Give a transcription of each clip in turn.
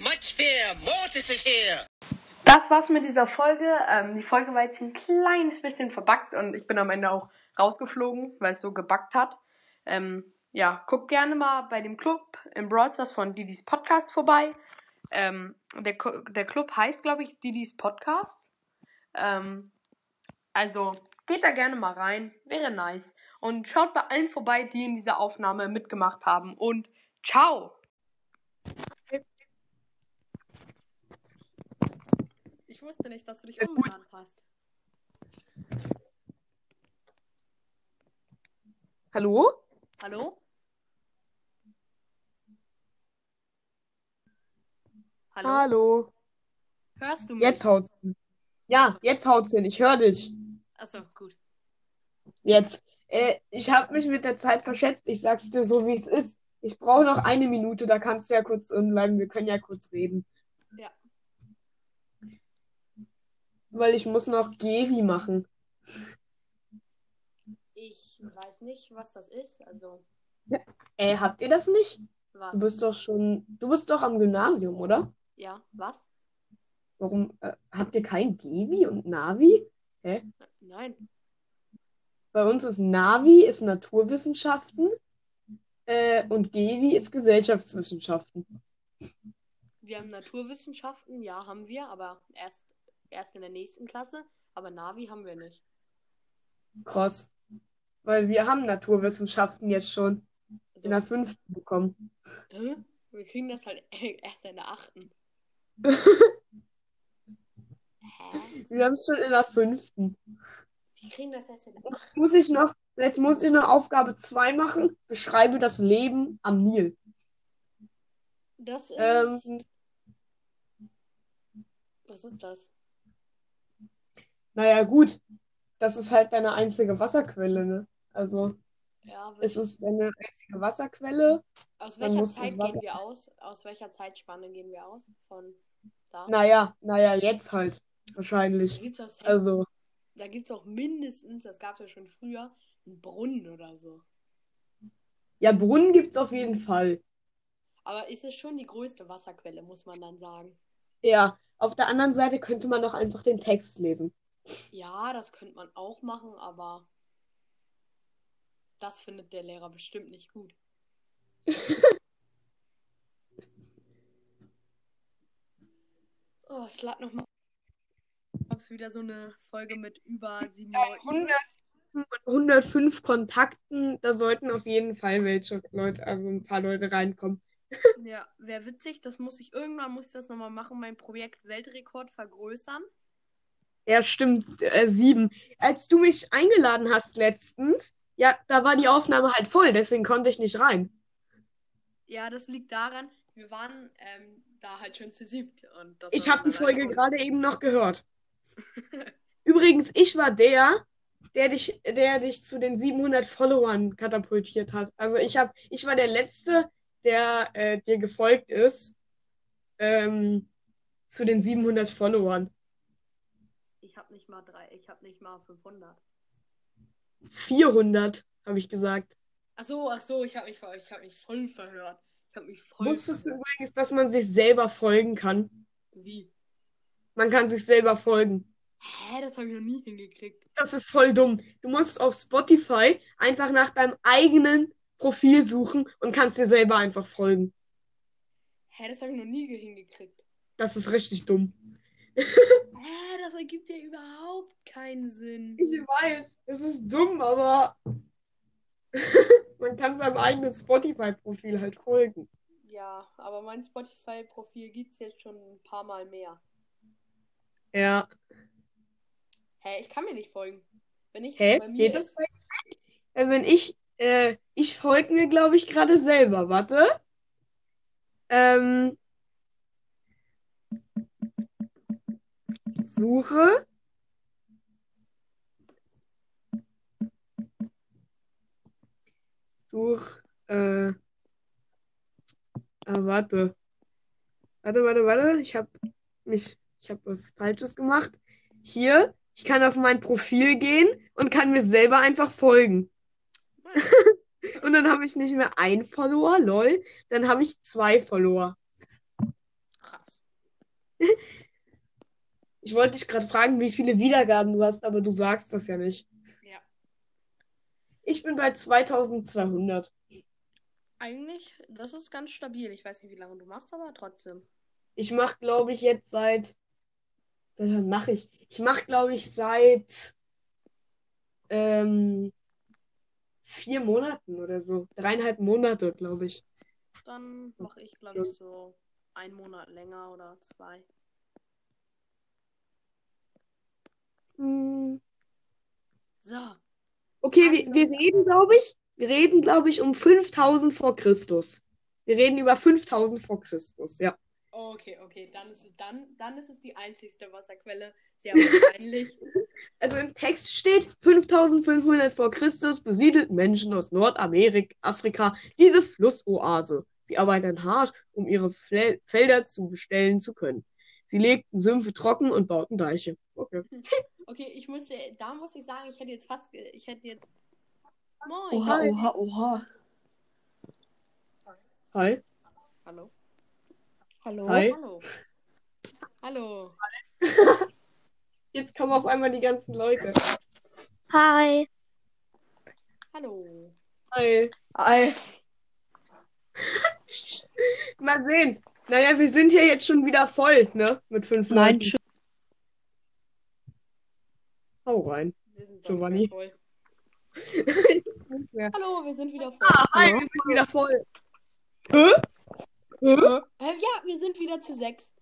much fear. Mortis is here. Das war's mit dieser Folge. Ähm, die Folge war jetzt ein kleines bisschen verbuggt und ich bin am Ende auch rausgeflogen, weil es so gebuggt hat. Ähm, ja, guckt gerne mal bei dem Club im Broadstars von Didis Podcast vorbei. Ähm, der, der Club heißt, glaube ich, Didis Podcast. Ähm, also geht da gerne mal rein, wäre nice. Und schaut bei allen vorbei, die in dieser Aufnahme mitgemacht haben. Und ciao! Ich wusste nicht, dass du dich umgeplant hast. Hallo? Hallo? Hallo? Hallo. Hörst du mich? Jetzt haut's hin. Ja, jetzt haut's hin. Ich höre dich. Achso, gut. Jetzt. Äh, ich habe mich mit der Zeit verschätzt. Ich sag's dir so, wie es ist. Ich brauche noch eine Minute, da kannst du ja kurz drin bleiben. Wir können ja kurz reden. Ja. Weil ich muss noch Gevi machen. Ich weiß nicht, was das ist. Also, Äh, habt ihr das nicht? was? Du bist doch schon. Du bist doch am Gymnasium, oder? Ja, was? Warum äh, habt ihr kein Gevi und Navi? Hä? Nein. Bei uns ist Navi ist Naturwissenschaften äh, und Gevi ist Gesellschaftswissenschaften. Wir haben Naturwissenschaften, ja, haben wir, aber erst, erst in der nächsten Klasse. Aber Navi haben wir nicht. Krass. Weil wir haben Naturwissenschaften jetzt schon in der Also, fünften bekommen. hä? Wir kriegen das halt erst in der achten. Hä? Wir haben es schon in der fünften. Wir kriegen das erst in der achten. muss ich noch, jetzt muss ich noch Aufgabe 2 machen. Beschreibe das Leben am Nil. Das ist. Ähm, was ist das? Naja, gut. Das ist halt deine einzige Wasserquelle, ne? Also, Ja, es ist deine einzige Wasserquelle. aus welcher Zeit gehen wir aus? Aus welcher Zeitspanne gehen wir aus? Von da? Naja, naja, jetzt halt. Wahrscheinlich. Da gibt's Also, Da gibt es auch mindestens, das gab es ja schon früher, einen Brunnen oder so. ja, Brunnen gibt's auf jeden Fall. Aber ist es schon die größte Wasserquelle, muss man dann sagen. Ja, auf der anderen Seite könnte man doch einfach den Text lesen. Ja, das könnte man auch machen, aber das findet der Lehrer bestimmt nicht gut. Oh, ich lade nochmal. Gab's wieder so eine Folge mit über sieben Leuten. 100 und 105 Kontakten, da sollten auf jeden Fall welche Leute, also ein paar Leute reinkommen. Ja, wäre witzig. Das muss ich irgendwann muss ich das nochmal machen, mein Projekt Weltrekord vergrößern. Ja, stimmt, äh, sieben. Als du mich eingeladen hast letztens, ja, da war die Aufnahme halt voll, deswegen konnte ich nicht rein. Ja, das liegt daran, wir waren ähm, da halt schon zu siebt. Und Ich habe die Folge gerade eben noch gehört. Übrigens, ich war der, der dich, der dich zu den 700 Followern katapultiert hat. Also ich hab, ich war der Letzte, der äh, dir gefolgt ist, ähm, zu den 700 Followern. Ich habe nicht mal drei, ich habe nicht mal 500. 400, habe ich gesagt. Ach so, ach so, ich habe mich, ich hab mich voll verhört. Ich habe mich voll Wusstest du verhört. übrigens, dass man sich selber folgen kann? Wie? Man kann sich selber folgen. Hä, das habe ich noch nie hingekriegt. Das ist voll dumm. Du musst auf Spotify einfach nach deinem eigenen Profil suchen und kannst dir selber einfach folgen. Hä, das habe ich noch nie hingekriegt. Das ist richtig dumm. Hä, das ergibt ja überhaupt keinen Sinn. Ich weiß, es ist dumm, aber man kann seinem eigenen Spotify-Profil halt folgen. Ja, aber mein Spotify-Profil gibt es jetzt schon ein paar Mal mehr. Ja. Hä, ich kann mir nicht folgen. Wenn ich Hä? bei mir Geht das ist, bei äh, Wenn ich, äh, ich folge mir, glaube ich, gerade selber. Warte. Ähm, suche. Such, äh, ah, warte. Warte, warte, warte. Ich habe mich, ich habe was Falsches gemacht. Hier, ich kann auf mein Profil gehen und kann mir selber einfach folgen. Und dann habe ich nicht mehr ein Follower, lol. Dann habe ich zwei Follower. Ich wollte dich gerade fragen, wie viele Wiedergaben du hast, aber du sagst das ja nicht. Ja. Ich bin bei 2200. Eigentlich, das ist ganz stabil. Ich weiß nicht, wie lange du machst, aber trotzdem. Ich mache, glaube ich, jetzt seit. Was mache ich? Ich mache, glaube ich, seit ähm, vier Monaten oder so. Dreieinhalb Monate, glaube ich. Dann mache ich, glaube ich, so einen Monat länger oder zwei. Hm. So. Okay, wir, wir reden, glaube ich, wir reden, glaube ich, um 5000 vor Christus. Wir reden über 5000 vor Christus, ja. Okay, okay, dann ist es dann, dann ist es die einzigste Wasserquelle. Sehr wahrscheinlich. Also im Text steht 5500 vor Christus besiedelten Menschen aus Nordamerika, Afrika diese Flussoase. Sie arbeiten hart, um ihre Fel Felder zu bestellen zu können. Sie legten Sümpfe trocken und bauten Deiche. Okay. Okay, ich musste, da muss ich sagen, ich hätte jetzt fast, ich hätte jetzt. Moin. Oha, oha, oha. Hi. Hallo. Hallo? Hi. Hallo. Hallo. Jetzt kommen auf einmal die ganzen Leute. Hi. Hallo. Hi. Hi. Mal sehen. Naja, wir sind ja jetzt schon wieder voll, ne? Mit fünf Nein, Leuten. schon. Hau rein. Wir sind Giovanni. wieder voll. Hallo, wir sind wieder voll. Ah, hi, wir sind wieder voll. Hä? Hä? Äh, ja, wir sind wieder zu sechs.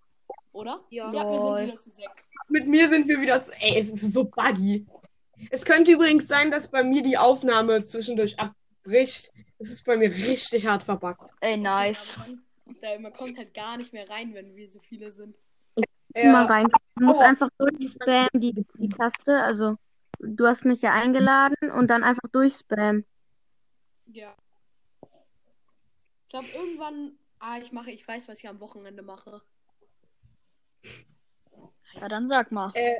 Oder? Ja. Ja, wir sind wieder zu sechs. Mit mir sind wir wieder zu. Ey, es ist so buggy. Es könnte übrigens sein, dass bei mir die Aufnahme zwischendurch abbricht. Es ist bei mir richtig hart verbuggt. Ey, nice. Da, man kommt halt gar nicht mehr rein, wenn wir so viele sind. mal rein. Du musst Oh. einfach durchspammen, die, die Taste. Also, du hast mich ja eingeladen und dann einfach durchspammen. Ja. Ich glaube, irgendwann. Ah, ich mache, ich weiß, was ich am Wochenende mache. Ja, dann sag mal. Äh,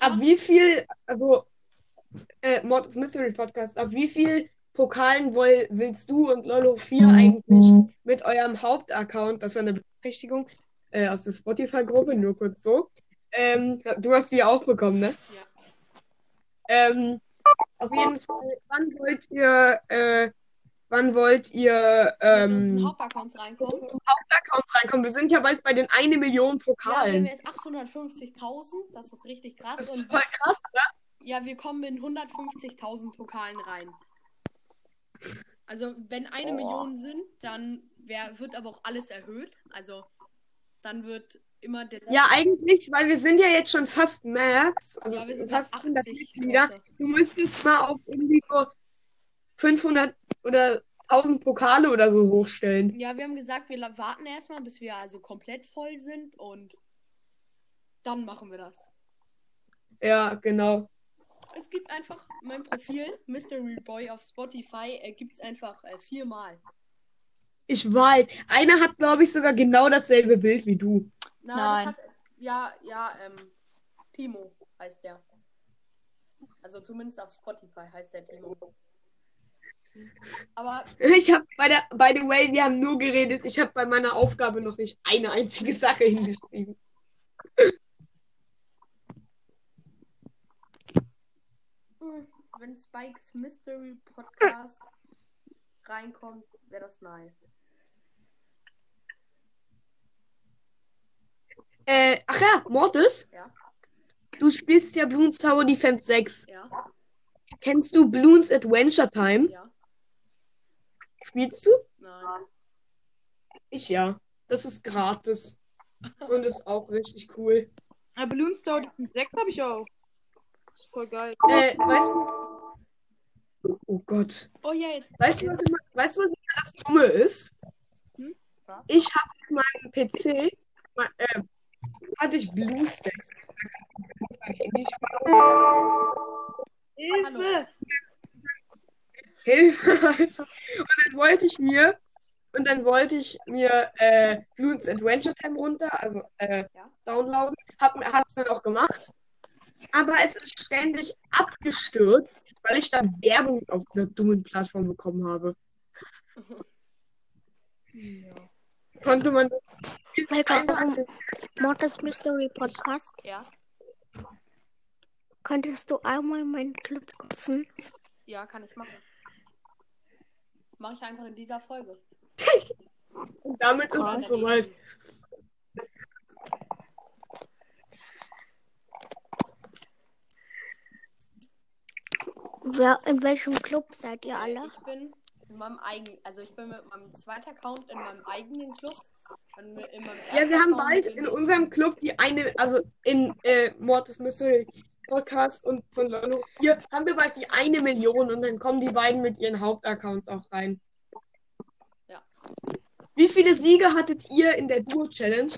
ab mach, wie viel, also, äh, Mords Mystery Podcast, ab wie viel Pokalen woll, willst du und Lolo4 eigentlich mit eurem Hauptaccount, das war eine Benachrichtigung äh, aus der Spotify-Gruppe, nur kurz so. Ähm, du hast die auch bekommen, ne? Ja. Ähm, auf jeden Fall, wann wollt ihr, äh, wann wollt ihr ähm, Hauptaccounts reinkommen. zum Hauptaccount reinkommen? Wir sind ja bald bei den eine Million Ja, wir haben Pokalen. jetzt 850.000. Das ist richtig krass. Das ist voll krass, ne? ja, wir kommen in 150.000 Pokalen rein. Also, wenn eine Boah. Million sind, dann wär, wird aber auch alles erhöht. Also, dann wird immer der. Ja, eigentlich, weil wir sind ja jetzt schon fast Max, also Ja, wir sind fast bei 100 80 Mitglieder. Leute. Du müsstest mal auf irgendwie so 500 oder 1000 Pokale oder so hochstellen. Ja, wir haben gesagt, wir warten erstmal, bis wir also komplett voll sind und dann machen wir das. Ja, genau. Es gibt einfach mein Profil, Mystery Boy auf Spotify, äh, gibt es einfach äh, viermal. Ich weiß. Einer hat, glaube ich, sogar genau dasselbe Bild wie du. Na, Nein. hat. Ja, ja, ähm, Timo heißt der. Also zumindest auf Spotify heißt der Timo. Aber Ich habe bei der, by the way, wir haben nur geredet. Ich habe bei meiner Aufgabe noch nicht eine einzige Sache hingeschrieben. Hm, wenn Spikes Mystery Podcast reinkommt, wäre das nice. Äh, ach ja, Mortis, Ja, du spielst ja Bloons Tower Defense 6. ja, Kennst du Bloons Adventure Time? ja. Spielst du? Nein. Ich ja. Das ist gratis. Und ist auch richtig cool. Ja, Balloons Tower 6 habe ich auch. Ist voll geil. Äh, weißt du. Oh Gott. Oh ja, jetzt. Weißt du, was immer, weißt du, was immer das Dumme ist? Hm? Ich habe auf meinem PC, mein, äh, hatte ich BlueStacks. Da kann ich mit meinem Handy spielen. Hilfe! Hilfe, Alter. Und dann wollte ich mir, und dann wollte ich mir äh, Bloons Adventure Time runter, also äh, Ja. downloaden. Hab, hab's dann auch gemacht. Aber es ist ständig abgestürzt, weil ich dann Werbung auf dieser dummen Plattform bekommen habe. Konnte man einmal warum- Mortis Mystery Podcast. Ja, Könntest du einmal meinen Club grüßen? ja, kann ich machen. Mache ich einfach in dieser Folge. Und damit ist es soweit. Wer, in welchem Club seid ihr alle? Ich bin in meinem eigenen, also ich bin mit meinem zweiten Account in meinem eigenen Club. Und mit- in meinem Ja, wir haben Account bald in unserem Club die eine, also in äh, Mortis Mystery Podcast und von Lolo hier haben wir bald die eine Million und dann kommen die beiden mit ihren Hauptaccounts auch rein. Ja. Wie viele Siege hattet ihr in der Duo-Challenge?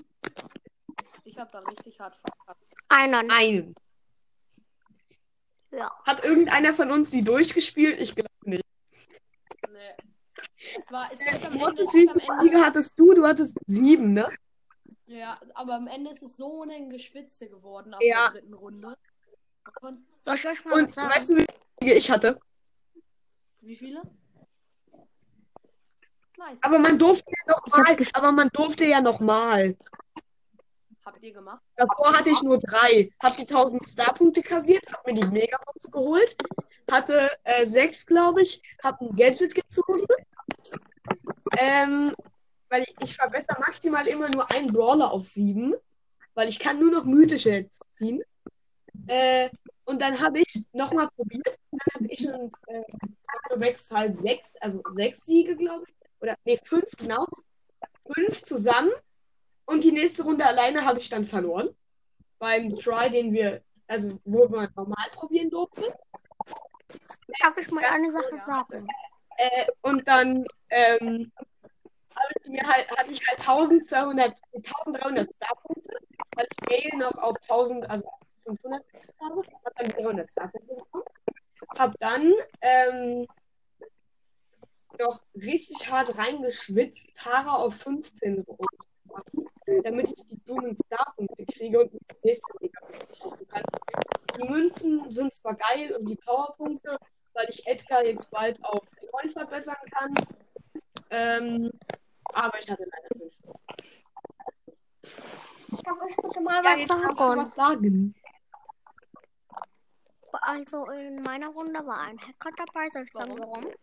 Ich habe da richtig hart verkackt. Einer. Einen. Ja. Hat irgendeiner von uns sie durchgespielt? Ich glaube nicht. Nee. Es war, es ist am Ende, wie viele Ende, hattest du? Du hattest sieben, ne? ja, aber am Ende ist es so ein Geschwitze geworden ab Ja. der dritten Runde. Und Soll ich euch mal Und sagen? weißt du, wie viele ich hatte? wie viele? Nice. Aber man durfte ja noch Ich hab's mal. gesch- Aber man durfte ja noch mal. Habt ihr gemacht? Davor hatte ich nur drei. Hab die 1000 Starpunkte kassiert, hab mir die Megabox geholt. Hatte äh, sechs, glaube ich. Hab ein Gadget gezogen. Ähm, weil ich, ich verbessere maximal immer nur einen Brawler auf sieben. Weil ich kann nur noch mythische ziehen. Äh, und dann habe ich nochmal probiert. Dann habe ich schon äh, halt sechs, also sechs Siege, glaube ich. Oder nee, fünf, genau. Fünf zusammen. Und die nächste Runde alleine habe ich dann verloren. Beim Try, den wir, also wo man normal probieren durfte. Darf ich mal eine Sache sagen? Äh, und dann ähm, habe ich mir halt, hatte ich halt 1200, 1300 Starpunkte, weil ich Gale noch auf 1000, also 500 habe. Hab dann 300 Starpunkte bekommen. Hab dann ähm, noch richtig hart reingeschwitzt, Tara auf 15 so damit ich die dummen Starpunkte kriege und das nächste Liga schaffen kann. Die Münzen sind zwar geil und die Powerpunkte, weil ich Edgar jetzt bald auf 9 verbessern kann. Ähm, aber ich hatte leider 5. Darf ich bitte mal Ja, was jetzt darfst du sagen? was sagen. Also in meiner Runde war ein Hacker dabei, soll ich sagen Warum? warum?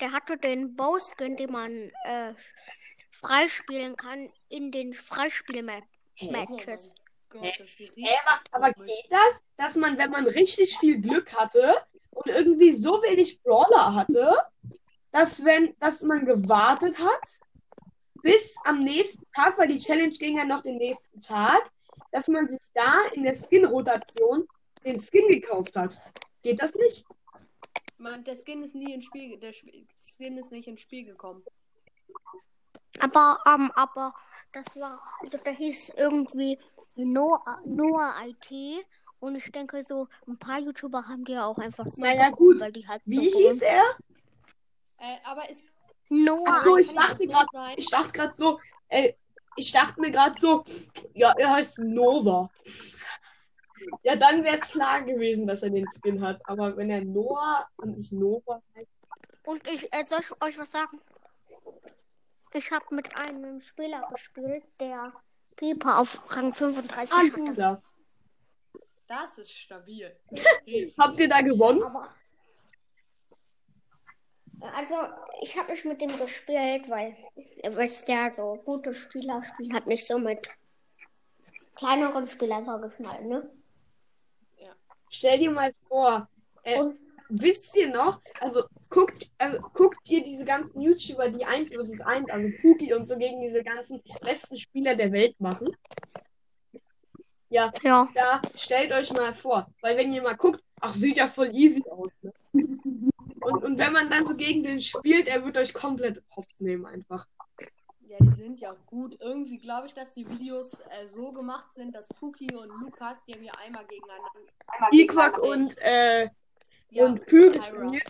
Der hatte den Bowskin, den man äh, freispielen kann in den Freispiel-Matches. Oh Gott, aber, aber geht das, dass man, wenn man richtig viel Glück hatte und irgendwie so wenig Brawler hatte, dass wenn, dass man gewartet hat bis am nächsten Tag, weil die Challenge ging ja noch den nächsten Tag, dass man sich da in der Skin-Rotation den Skin gekauft hat. Geht das nicht? Man, der Skin ist nie ins Spiel, der Sp- Skin ist nicht ins Spiel gekommen. Aber, ähm, aber das war, also der hieß irgendwie Noah, Noah IT. Und ich denke so, ein paar YouTuber haben die ja auch einfach so Naja, gut. weil die halt Wie so hieß er? Äh, aber es Noah Ach so, ich dachte so gerade, ich dachte gerade so, äh, ich dachte mir gerade so, ja, er heißt Nova. Ja, dann wäre es klar gewesen, dass er den Skin hat. Aber wenn er Noah und nicht Nova heißt. Und ich, äh, soll ich euch was sagen? Ich habe mit einem Spieler gespielt, der Piper auf Rang 35 Alles hatte. klar. Das ist stabil. Habt ihr da gewonnen? Aber. Also, ich habe nicht mit dem gespielt, weil wisst ja, so gute Spieler spielen halt nicht so mit kleineren Spielern, sag ich mal, ne? Stell dir mal vor, äh, Und- wisst ihr noch, also guckt, also guckt ihr diese ganzen YouTuber, die 1 vs 1, also Puki und so gegen diese ganzen besten Spieler der Welt machen? Ja, Ja. da stellt euch mal vor, weil wenn ihr mal guckt, ach, sieht ja voll easy aus, ne? Und, und wenn man dann so gegen den spielt, er wird euch komplett hops nehmen einfach. Ja, die sind ja auch gut. Irgendwie glaube ich, dass die Videos äh, so gemacht sind, dass Puki und Lukas, die haben ja einmal gegeneinander. Iquak und, äh, Ja, und Tyra. gespielt.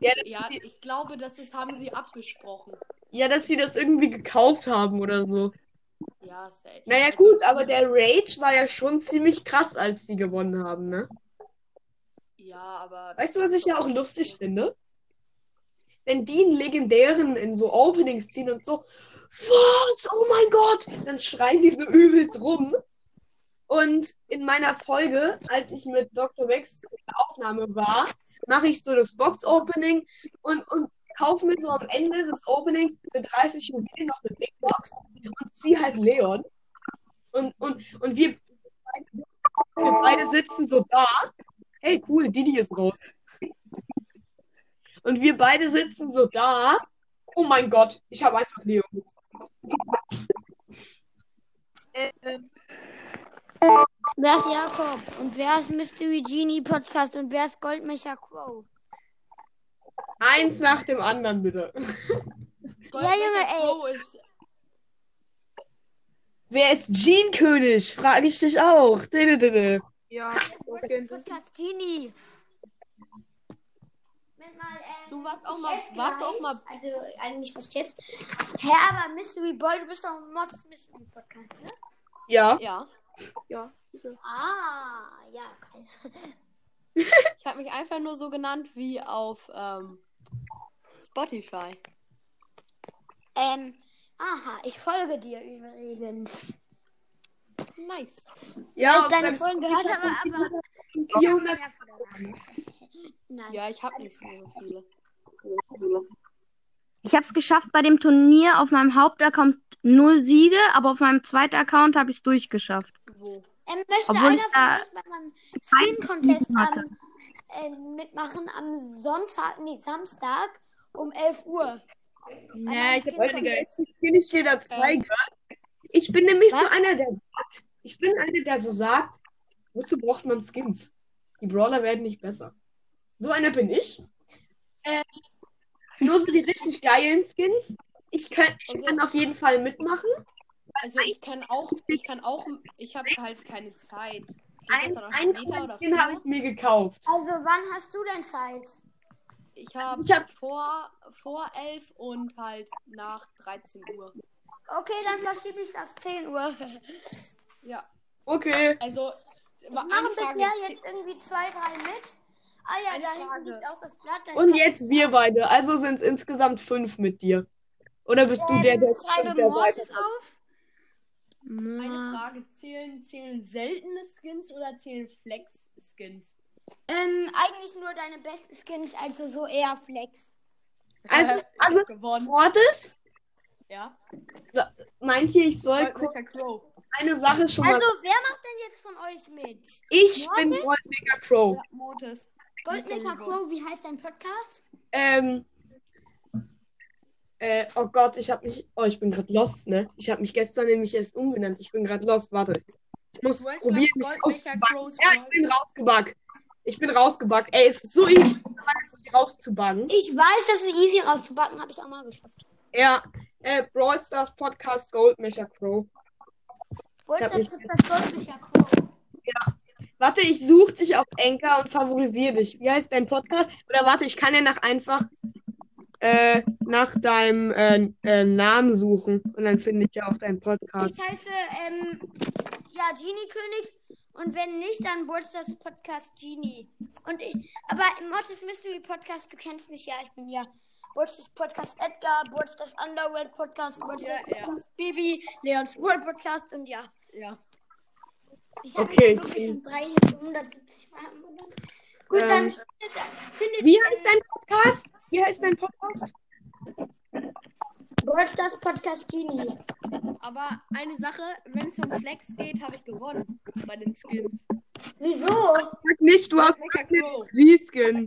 Ja, Ja, die, ich glaube, das ist, haben sie abgesprochen. ja, dass sie das irgendwie gekauft haben oder so. Ja, safe. Naja, Also, gut, aber der Rage war ja schon ziemlich krass, als die gewonnen haben, ne? Ja, aber. Weißt du, was ich ja auch lustig finde? wenn die einen legendären in so Openings ziehen und so, was? Oh mein Gott! Dann schreien die so übelst rum. Und in meiner Folge, als ich mit Dr. Wex in der Aufnahme war, mache ich so das Box-Opening und, und kaufe mir so am Ende des Openings für 30 Juwelen noch eine Big Box und ziehe halt Leon. Und, und, und wir, wir beide sitzen so da. Hey, cool, Didi ist raus. Und wir beide sitzen so da. Oh mein Gott, ich habe einfach Leon. Ähm, Wer ist Jakob? Und wer ist Mystery Genie Podcast? Und wer ist Goldmecher Crow? eins nach dem anderen, bitte. Ja, Junge, ey. Ist Wer ist Jean König? Frage ich dich auch. Ja, Podcast Genie. Mal, ähm, Du warst auch mal- warst auch mal- Also, eigentlich was Tipps. Hä, aber Mystery Boy, du bist doch im Mortis Mystery Podcast, ne? Ja. ja. Ja. Ah, ja, geil. Ich habe mich einfach nur so genannt wie auf ähm, Spotify. Ähm, aha, ich folge dir übrigens. Nice. Ja, ich deine Folgen gehört habe, aber. 400 Nein. Ja, ich habe nicht so viele. Ich habe es geschafft bei dem Turnier auf meinem Hauptaccount null Siege, aber auf meinem zweiten Account habe ich es durchgeschafft. Wo? Ähm, möchte Obwohl einer ich von da euch bei meinem Skin Contest Siegen hatte. am, äh, mitmachen am Sonntag, nee, Samstag um 11 Uhr? Nee, ich hab Weiß weniger. bin ich dir da zwei gehört. Ich bin nämlich so Was? einer, der sagt, ich bin einer, der so sagt, wozu braucht man Skins? Die Brawler werden nicht besser. So einer bin ich. Äh, nur so die richtig geilen Skins. Ich, kann, ich Also- kann auf jeden Fall mitmachen. Also ich kann auch, ich kann auch, ich habe halt keine Zeit. Ein, ein Skin habe ich mir gekauft. Also, wann hast du denn Zeit? Ich habe Ich hab- vor, vor 11 und halt nach 13 Uhr. Okay, dann verschiebe ich es auf 10 Uhr. Ja, Okay. also Ich mache bisher jetzt irgendwie zwei, drei mit. Ah ja, Eine da hinten liegt auch das Blatt. da Und jetzt wir beide. Also sind es insgesamt fünf mit dir. Oder bist du der, der, ähm, schreibe der Mortis auf. Eine Frage, zählen, zählen seltene Skins oder zählen Flex-Skins? Ähm, eigentlich nur deine besten Skins, also so eher Flex. Also, Ich also gewonnen. Mortis Ja. meinte, ich soll eine Sache schon mal. Also, wer macht denn jetzt von euch mit? Ich Mortis? bin Goldmaker Crow. Ja, Mortis. Goldmaker Crow, wie heißt dein Podcast? Ähm. Äh, oh Gott, ich hab mich. Oh, ich bin gerade lost, ne? Ich habe mich gestern nämlich erst umbenannt. Ich bin gerade lost. Warte. Ich muss Du probieren, mich rauszubacken. Ja, ich bin rausgebackt. Ich bin rausgebackt. Ey, es ist so easy, sich rauszubaggen. Ich weiß, das ist easy rauszubacken, habe ich auch mal geschafft. Ja, äh, Brawl Stars Podcast Goldmecher Crow. Hab nicht- jetzt das Goldmecher Crow? Warte, ich suche dich auf Anchor und favorisiere dich. Wie heißt dein Podcast? Oder warte, ich kann ja nach einfach äh, nach deinem äh, äh, Namen suchen und dann finde ich ja auch deinen Ich Podcast. heiße, ähm, ja, Genie König. Und wenn nicht, dann das Podcast Genie. Und ich, aber im Mortis Mystery Podcast, du kennst mich ja, ich bin ja Burts Podcast Edgar, das Underworld Podcast, Burts Ja, ja. Podcast Baby, Leons World Podcast und ja. Ja. Ich habe Okay. wirklich in 370 Mal abonniert. Gut, Ähm, dann findet, Wie heißt dein Podcast? Wie heißt dein Podcast? Burts das Podcast Genie. Aber eine Sache, wenn es um Flex geht, habe ich gewonnen bei den Skins. Wieso? Sag nicht, du hast Crow. G-Skin.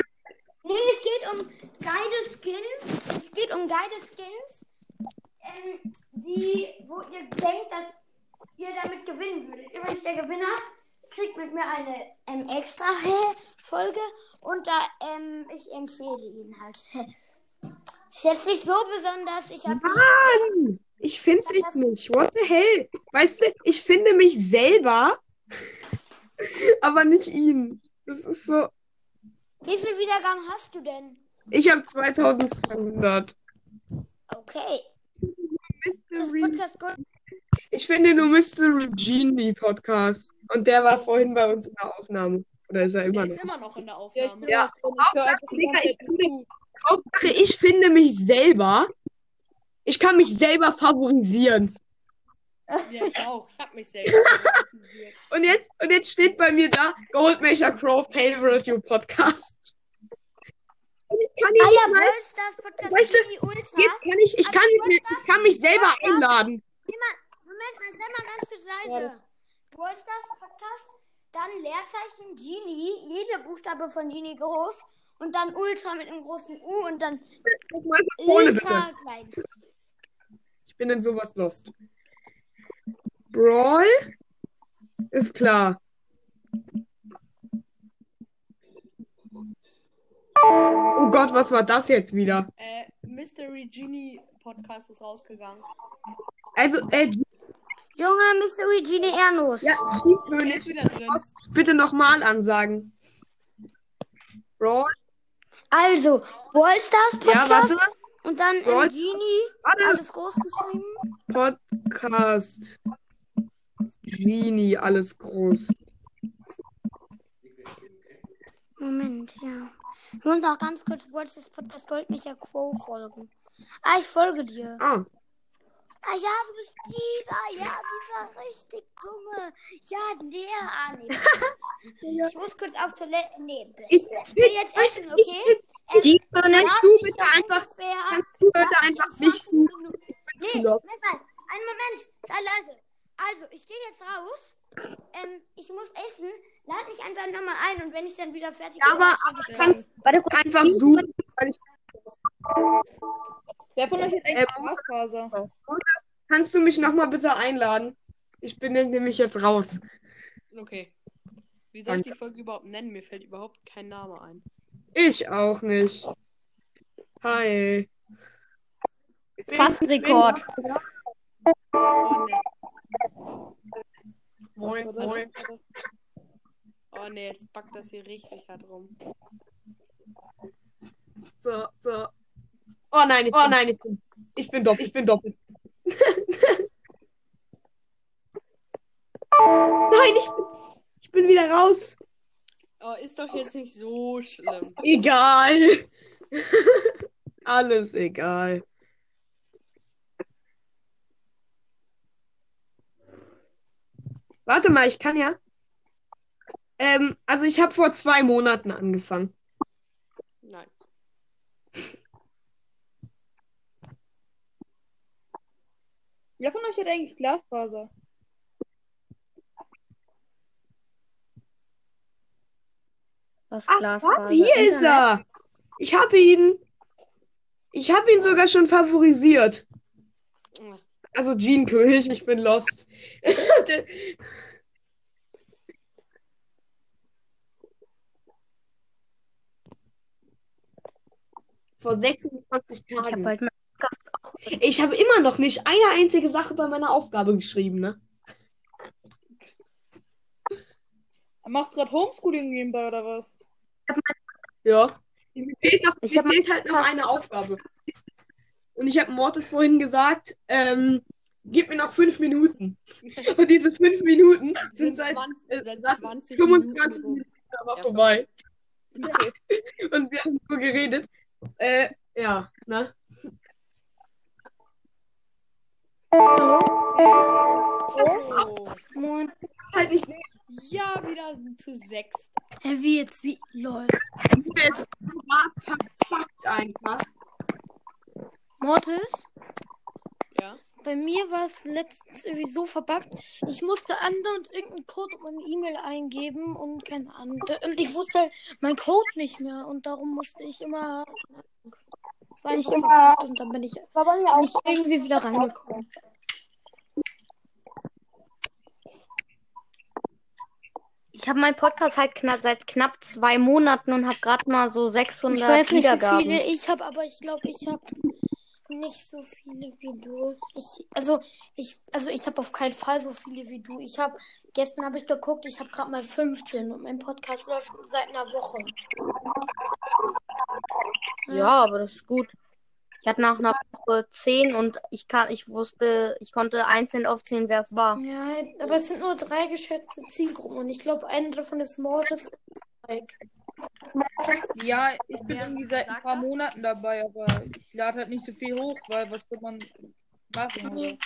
Nee, es geht um geile Skins. Es geht um geile Skins, ähm, die, wo ihr denkt, dass ihr damit gewinnen würdet. Übrigens, der Gewinner kriegt mit mir eine ähm, extra Folge und da ähm, ich empfehle ihn halt. Ist jetzt nicht so besonders. Ich habe Mann! Ich finde dich nicht. What the hell? Weißt du, ich finde mich selber, aber nicht ihn. Das ist so. wie viel Wiedergaben hast du denn? Ich habe 2200. Okay. Das. Podcast Gold. Ich finde nur Mystery Genie Podcast. Und der war vorhin bei uns in der Aufnahme. Oder ist er immer Der noch? ist immer noch in der Aufnahme. Ja. Hauptsache, Digga, ich zu. Hauptsache, ich finde mich selber. Ich kann mich selber favorisieren. Ja, ich auch. Ich hab mich selbst. Und jetzt, und jetzt steht bei mir da Goldmaker Crow Favorite You Podcast. Ich kann ihn Ah nicht ja, mal, Brawl Stars Podcast Weißt du, Mini Ultra. jetzt kann ich, ich kann, mich- ich kann mich selber einladen. Moment mal, sei mal ganz kurz leise. Brawl Stars Podcast, dann Leerzeichen Genie, jeder Buchstabe von Genie groß und dann Ultra mit einem großen U und dann Ultra bitte. klein. Ich bin in sowas lost. Brawl ist klar. Oh Gott, was war das jetzt wieder? äh, Mystery Genie Podcast ist rausgegangen. Also, äh, Junge, Mystery Genie Ernus. ja, Er Schiedkönig, ist wieder drin. bitte nochmal ansagen. Brawl, Also, Brawl Stars ja, Podcast warte, und dann Brawl- Genie, warte. alles groß geschrieben. Podcast. Genie, alles groß. Moment, ja. Ich muss noch ganz kurz Brawl Stars Podcast Goldmecher Quo folgen. Ah, ich folge dir. Ah, Ah ja, du bist dieser, ja, dieser richtig dumme. Ja, der. Ah, nee. Ich muss kurz auf Toilette. Nee, ich, ich will jetzt essen, ich, okay? ich, Schiedkönig, Darf du ich bitte noch einfach, ungefähr- kannst du bitte ich einfach 20 suchen? Nee. Moment mal. Einen Moment. Sei leise. Also, ich gehe jetzt raus. Ähm, ich muss essen. Lad mich einfach nochmal ein und wenn ich dann wieder fertig Ja, bin, aber ich kannst kurz. einfach suchen. weil ich- Wer von euch hat eigentlich Ähm, Glasfaser? Kannst du mich nochmal bitte einladen? Ich bin nämlich jetzt raus. Okay. Wie soll ich die Folge überhaupt nennen? Mir fällt überhaupt kein Name ein. Ich auch nicht. Hi. Fast Rekord. Oh ne. Moin, moin. Oh ne, jetzt backt das hier richtig hart rum. So, so. Oh nein, ich, oh nein, ich bin, ich bin doppelt. Ich bin doppelt. nein, ich bin, ich bin wieder raus. Oh, ist doch jetzt nicht so schlimm. Egal. Alles egal. Warte mal, ich kann ja. Ähm, also ich habe vor zwei Monaten angefangen. Nice. Wer von euch hat eigentlich Glasfaser? Das Ach, Glasfaser. warte, hier ist Internet. er. Ich habe ihn. Ich habe ihn sogar schon favorisiert. Also Jean König, ich bin lost. Vor 26 Ich habe Tagen. bald auch. Ich habe immer noch nicht eine einzige Sache bei meiner Aufgabe geschrieben, ne? Er macht gerade Homeschooling nebenbei oder was? Ja. Mir fehlt, noch, Ich mir fehlt halt noch eine Aufgabe. Und ich habe Mortis vorhin gesagt, ähm, gib mir noch fünf Minuten. Und diese fünf Minuten sind Sind seit 20, äh, seit seit 20 25 Minuten. Minuten aber Ja, vorbei. Und wir haben so geredet. Äh, ja, ne? Oh. Moin. Halt nicht sehen, Ja, wieder zu sechs. Hä, wie jetzt? Wie? Lol. es war verpackt einfach. Mortis? Ja. Bei mir war es letztens irgendwie so verbuggt. Ich musste andauernd irgendeinen Code auf meine E-Mail eingeben und keine Ahnung. Und ich wusste halt meinen Code nicht mehr und darum musste ich immer. War nicht immer. Und dann bin ich nicht irgendwie wieder rangekommen. Ich habe meinen Podcast halt knapp, seit knapp zwei Monaten und habe gerade mal so 600 Ich weiß nicht, wie Wiedergaben. viele ich habe, aber ich glaube, ich habe nicht so viele wie du. Ich, also ich, also ich habe auf keinen Fall so viele wie du. Ich habe gestern habe ich geguckt, ich habe gerade mal 15 und mein Podcast läuft seit einer Woche. Ja, aber das ist gut. Ich hatte nach einer Woche 10 und ich kann, ich wusste, ich konnte einzeln aufzählen, wer es war. Ja, aber es sind nur drei geschätzte Zielgruppen und ich glaube, eine davon ist Mortis. Ja, ich bin Wer irgendwie seit ein paar das? Monaten dabei, aber ich lade halt nicht so viel hoch, weil was soll man machen?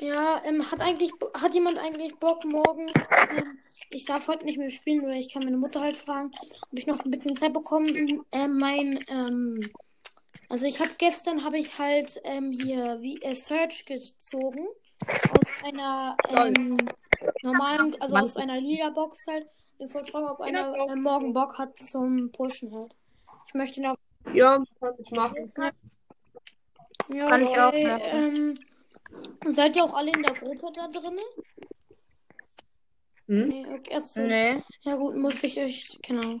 Ja, ähm, hat eigentlich, hat jemand eigentlich Bock morgen? Ähm, ich darf heute nicht mehr spielen, oder ich kann meine Mutter halt fragen, ob ich noch ein bisschen Zeit bekomme. Ähm, mein, ähm, also ich habe gestern habe ich halt ähm, hier wie äh, Search gezogen aus einer ähm, normalen, also aus einer lila Box halt. Ich wollte fragen, ob einer äh, morgen Bock hat zum Pushen halt. Ich möchte noch. Ja, kann ich machen. Ja, Kann ich auch machen. ähm, seid ihr auch alle in der Gruppe da drin? Hm? Nee, okay, achso. Nee. Ja gut, muss ich euch, genau.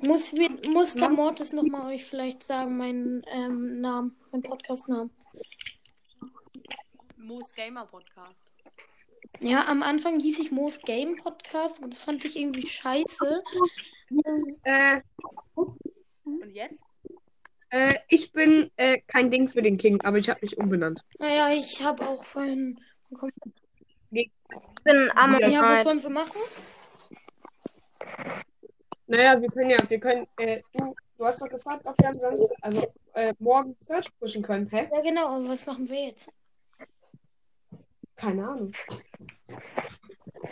Muss, wir- muss der Mortis nochmal euch vielleicht sagen, meinen ähm, Namen, meinen Podcast-Namen. Moos Gamer Podcast. Ja, am Anfang hieß ich Moos Game Podcast und das fand ich irgendwie scheiße. Äh, Und jetzt? äh, ich bin äh, kein Ding für den King, aber ich habe mich umbenannt. Naja, ich habe auch vorhin. Ich bin Amon Ja, was wollen wir machen? Naja, wir können ja, wir können, äh, du, du hast doch gefragt, ob wir am Samstag, also äh, morgen Search pushen können, hä? Ja, genau, aber was machen wir jetzt? Keine Ahnung.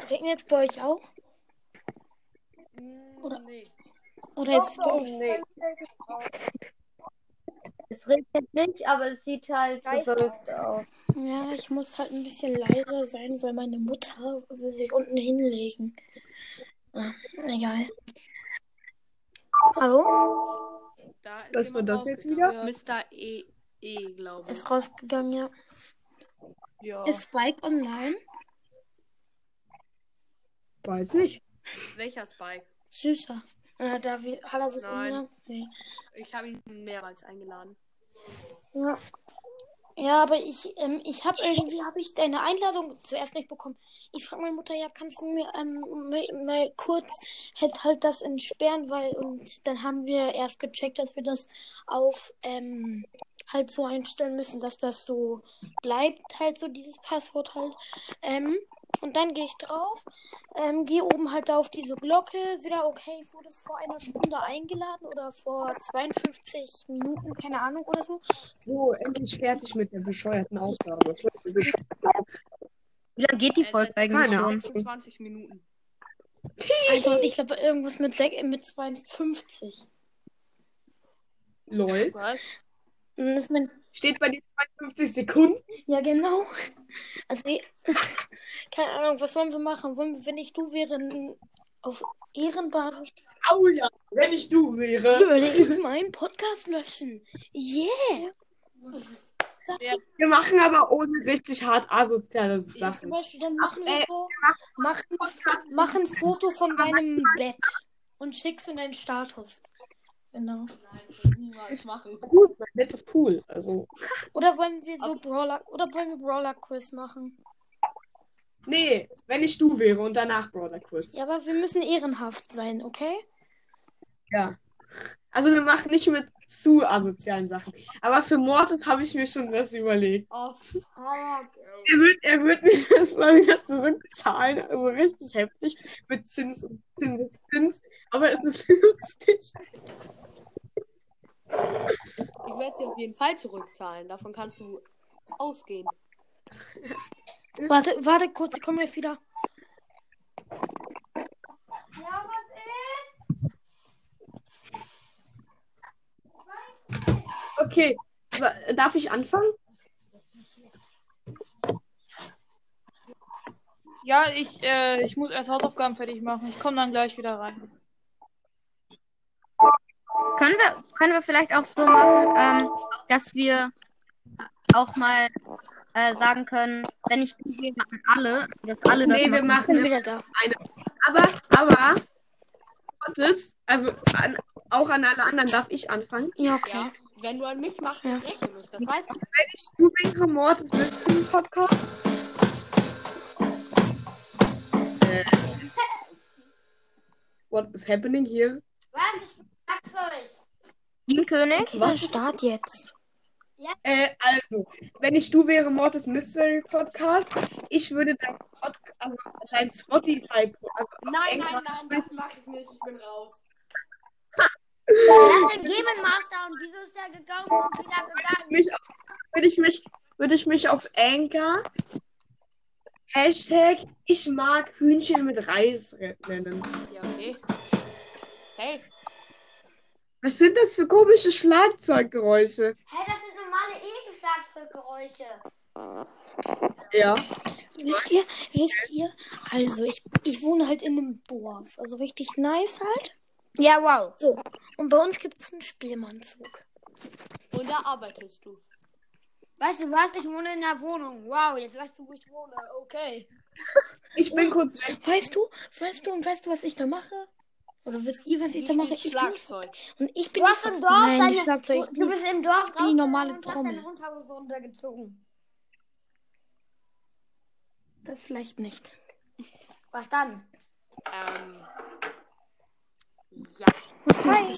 Regnet jetzt bei euch auch? Oder? Nee. Oder ist es bei euch? Nee. Es regnet nicht, aber es sieht halt bewölkt aus. Ja, ich muss halt ein bisschen leiser sein, weil meine Mutter will sich unten hinlegen. Ah, egal. Hallo? Da ist Was war das jetzt rausgegangen. Mr. E. E, glaube ich. Ist rausgegangen, ja. Ja. Ist Spike online? Weiß nicht. Welcher Spike? Süßer. Äh, da wie, hat er sich Nein. Nee. Ich habe ihn mehrmals eingeladen. Ja. Ja, aber ich, ähm, ich habe irgendwie, habe ich deine Einladung zuerst nicht bekommen. Ich frage meine Mutter, ja, kannst du mir ähm, mal, mal kurz halt, halt das entsperren, weil, und dann haben wir erst gecheckt, dass wir das auf, ähm, halt so einstellen müssen, dass das so bleibt, halt so dieses Passwort halt. Ähm, und dann gehe ich drauf, ähm, gehe oben halt da auf diese Glocke, wieder okay, ich wurde vor einer Stunde eingeladen oder vor 52 Minuten, keine Ahnung oder so. So, endlich fertig mit der bescheuerten Ausgabe. Das wird so bescheuert. Wie lange geht die Äh, Folge eigentlich keine schon? 26 Minuten. Also ich glaube irgendwas mit, mit 52. Lol. Was? Und dann ist mein, Steht bei dir 52 Sekunden? ja genau. Also keine Ahnung, was wollen wir machen? Wollen wir, wenn ich du wäre, auf Ehrenbasis Au ja, wenn ich du wäre. würde ich meinen Podcast löschen. Yeah. Das Ja. Wir machen aber ohne richtig hart asoziale ja, zum Sachen. Beispiel, dann machen wir Ey, so, mach, mach ein Foto von deinem Bett und schick's in deinen Status. Genau. Nein, ich niemals machen. Gut, mein Bett ist cool. Also, Oder wollen wir so Brawler, oder wollen wir Brawler Quiz machen? nee, wenn ich du wäre und danach Brother Quiz. Ja, aber wir müssen ehrenhaft sein, okay? Ja. Also wir machen nicht mit zu asozialen Sachen. Aber für Mortis habe ich mir schon was überlegt. Oh, fuck. ey. Er wird, er wird mir das mal wieder zurückzahlen. Also richtig heftig. Mit Zins und Zinseszins. Aber es ist lustig. Ich werde sie auf jeden Fall zurückzahlen. Davon kannst du ausgehen. Warte, warte kurz, ich komme gleich wieder. Ja, Okay. So, darf ich anfangen? Ja, ich, äh, ich muss erst Hausaufgaben fertig machen. Ich komme dann gleich wieder rein. Können wir, können wir vielleicht auch so machen, ähm, dass wir auch mal äh, sagen können, wenn ich wäre an alle, dass alle das Nee, wir machen. machen wieder da. Aber, aber, Mortis, also an, auch an alle anderen darf ich anfangen. Ja, okay. Ja. Wenn du an mich machst, Ja. dann räche mich. Das weißt du. Wenn ich du wäre, Mortis, bist du im Podcast? Äh, What is happening here? Was? Ich sag's euch. Okay, dann start jetzt. Äh, also, wenn ich du wäre, Mortis Mystery Podcast, ich würde dein Podcast, also dein Spotify, also Nein, nein, nein, das mache ich nicht. Ich bin raus. Das ist ein Game Master und wieso ist er gegangen und wieder Würde ich gegangen? mich auf, würde ich mich, würde ich mich auf Anchor Hashtag ich mag Hühnchen mit Reis nennen. Ja, okay. Hey. Was sind das für komische Schlagzeuggeräusche? Hä, das sind normale Ekelschlagzeuggeräusche. Ja. Wisst ihr, wisst ihr, also ich, ich wohne halt in einem Dorf, also richtig nice halt. Ja, wow. So, und bei uns gibt es einen Spielmannzug. Und da arbeitest du. Weißt du was? Ich wohne in der Wohnung. Wow, jetzt weißt du, wo ich wohne. Okay. Ich bin kurz weg. Weißt du, weißt du und weißt du, was ich da mache? Oder wisst ihr, was ich da mache? Ich bin Schlagzeug. und ich bin Du hast im Dorf Nein, deine. Schlagzeug. Ich Du, bist im Dorf die normale und hast Trommel. deine Unterhose runtergezogen. das vielleicht nicht. Was dann? Ähm. Ja. Hi.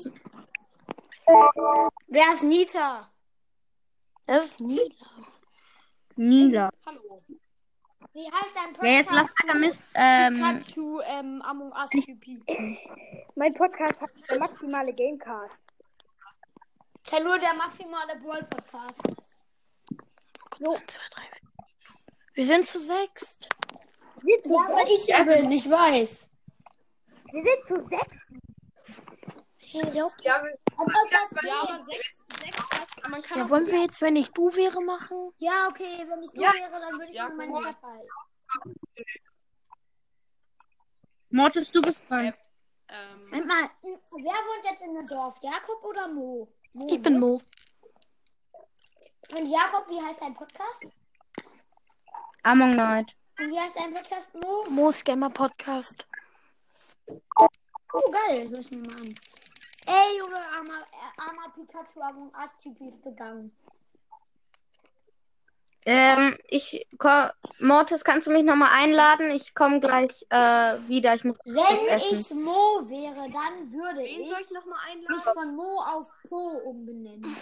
Wer ist Nita? Das ist Nila. Nila. Hallo. Wie heißt dein Podcast? Ja, jetzt lass weiter Mist. Ähm, zu ähm, Among Us GP. Mein Podcast hat der maximale Gamecast. Kennt nur der maximale World Podcast. So. Wir sind zu sechst. Wir sind zu, Ja, weil ich ja bin, ich weiß. wir sind zu sechs. Ja, Ja. Man kann ja, wollen wir jetzt, wenn ich du wäre, machen? Ja, okay, wenn ich du Ja. wäre, dann würde ich Ja, nur meine cool. Chat halten. Mortis, du bist dran. Ähm, Moment mal, wer wohnt jetzt in dem Dorf? Jakob oder Mo? Mo Ich bin ne? Mo. Und Jakob, wie heißt dein Podcast? Among Night. Und wie heißt dein Podcast, Mo? Mo Scammer Podcast. Oh, geil, hör ich mir mal an. Ey, Junge, armer, armer Pikachu Among Us GP ist gegangen. Ähm, ich, ko- Mortis, kannst du mich nochmal einladen? Ich komme gleich äh, wieder. Ich muss Wenn essen. ich Mo wäre, dann würde wen ich soll ich nochmal mich einladen? von Mo auf Po umbenennen.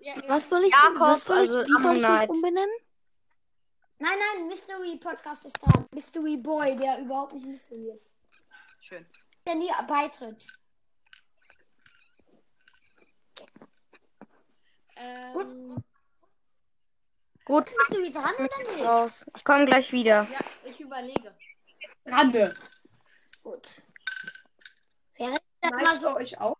Ja. Was soll ich, Jakob, was soll also ich, wie soll ich mich umbenennen? Nein, nein, Mystery Podcast ist da. Mystery Boy, der überhaupt nicht Mystery ist. Schön. Der nie beitritt. Ähm, Gut, Mystery dran oder nicht? raus. Ich komme gleich wieder. ja, ich überlege. Rande. Gut. Wäre das mal Schneit so. bei euch auch?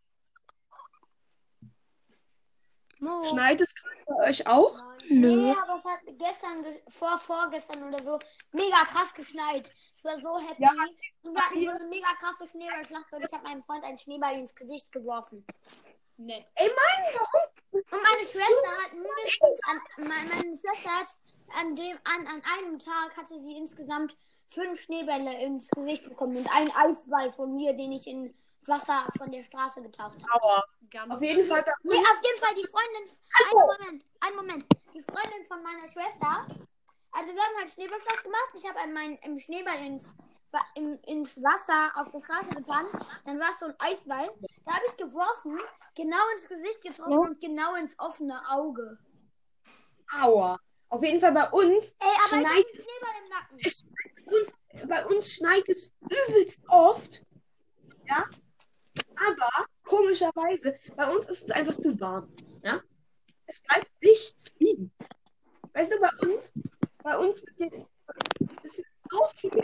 Mo. Schneit es gerade bei euch auch? Nee, aber es hat gestern, ge- vor, vorgestern oder so, mega krass geschneit. Es war so happy. Ja. Und wir hatten so eine mega krasse Schneeballschlacht und ich habe meinem Freund einen Schneeball ins Gesicht geworfen. Nett. Ey, Mann, warum? Und meine Schwester hat mindestens an, meine, meine Schwester hat an dem, an, an einem Tag hatte sie insgesamt fünf Schneebälle ins Gesicht bekommen und einen Eisball von mir, den ich in Wasser von der Straße getaucht habe. Auf jeden Fall Nee, auf jeden Fall die Freundin. Einen Moment, einen Moment. Die Freundin von meiner Schwester. Also wir haben halt Schneeballschlacht gemacht. Ich habe meinen im Schneeball ins, im, ins Wasser auf der Straße getan. Dann war es so ein Eisball. Da habe ich geworfen, genau ins Gesicht getroffen und genau ins offene Auge. Aua. Auf jeden Fall bei uns, Ey, aber ich habe Schneit Nacken. es, uns, bei uns schneit es übelst oft. Ja. Aber komischerweise, bei uns ist es einfach zu warm. Ja. Es bleibt nichts liegen. Weißt du, bei uns, bei uns ist es so viel.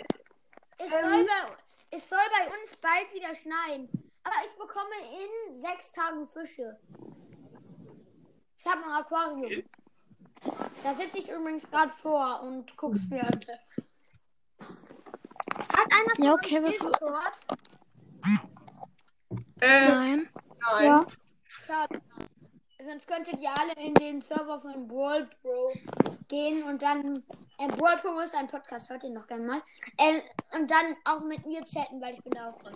Es, Ähm. soll bei, es soll bei uns bald wieder schneien. Aber ich bekomme in sechs Tagen Fische. Ich habe ein Aquarium. Da sitze ich übrigens gerade vor und guck's mir an. Hat einer von Ja, okay, was- Discord? Äh, Nein. nein. Ja. Schade. Sonst könntet ihr alle in den Server von Brawl Pro gehen und dann. Äh, Brawl Pro ist ein Podcast, hört ihr noch gerne mal. Ähm, und dann auch mit mir chatten, weil ich bin da auch drin.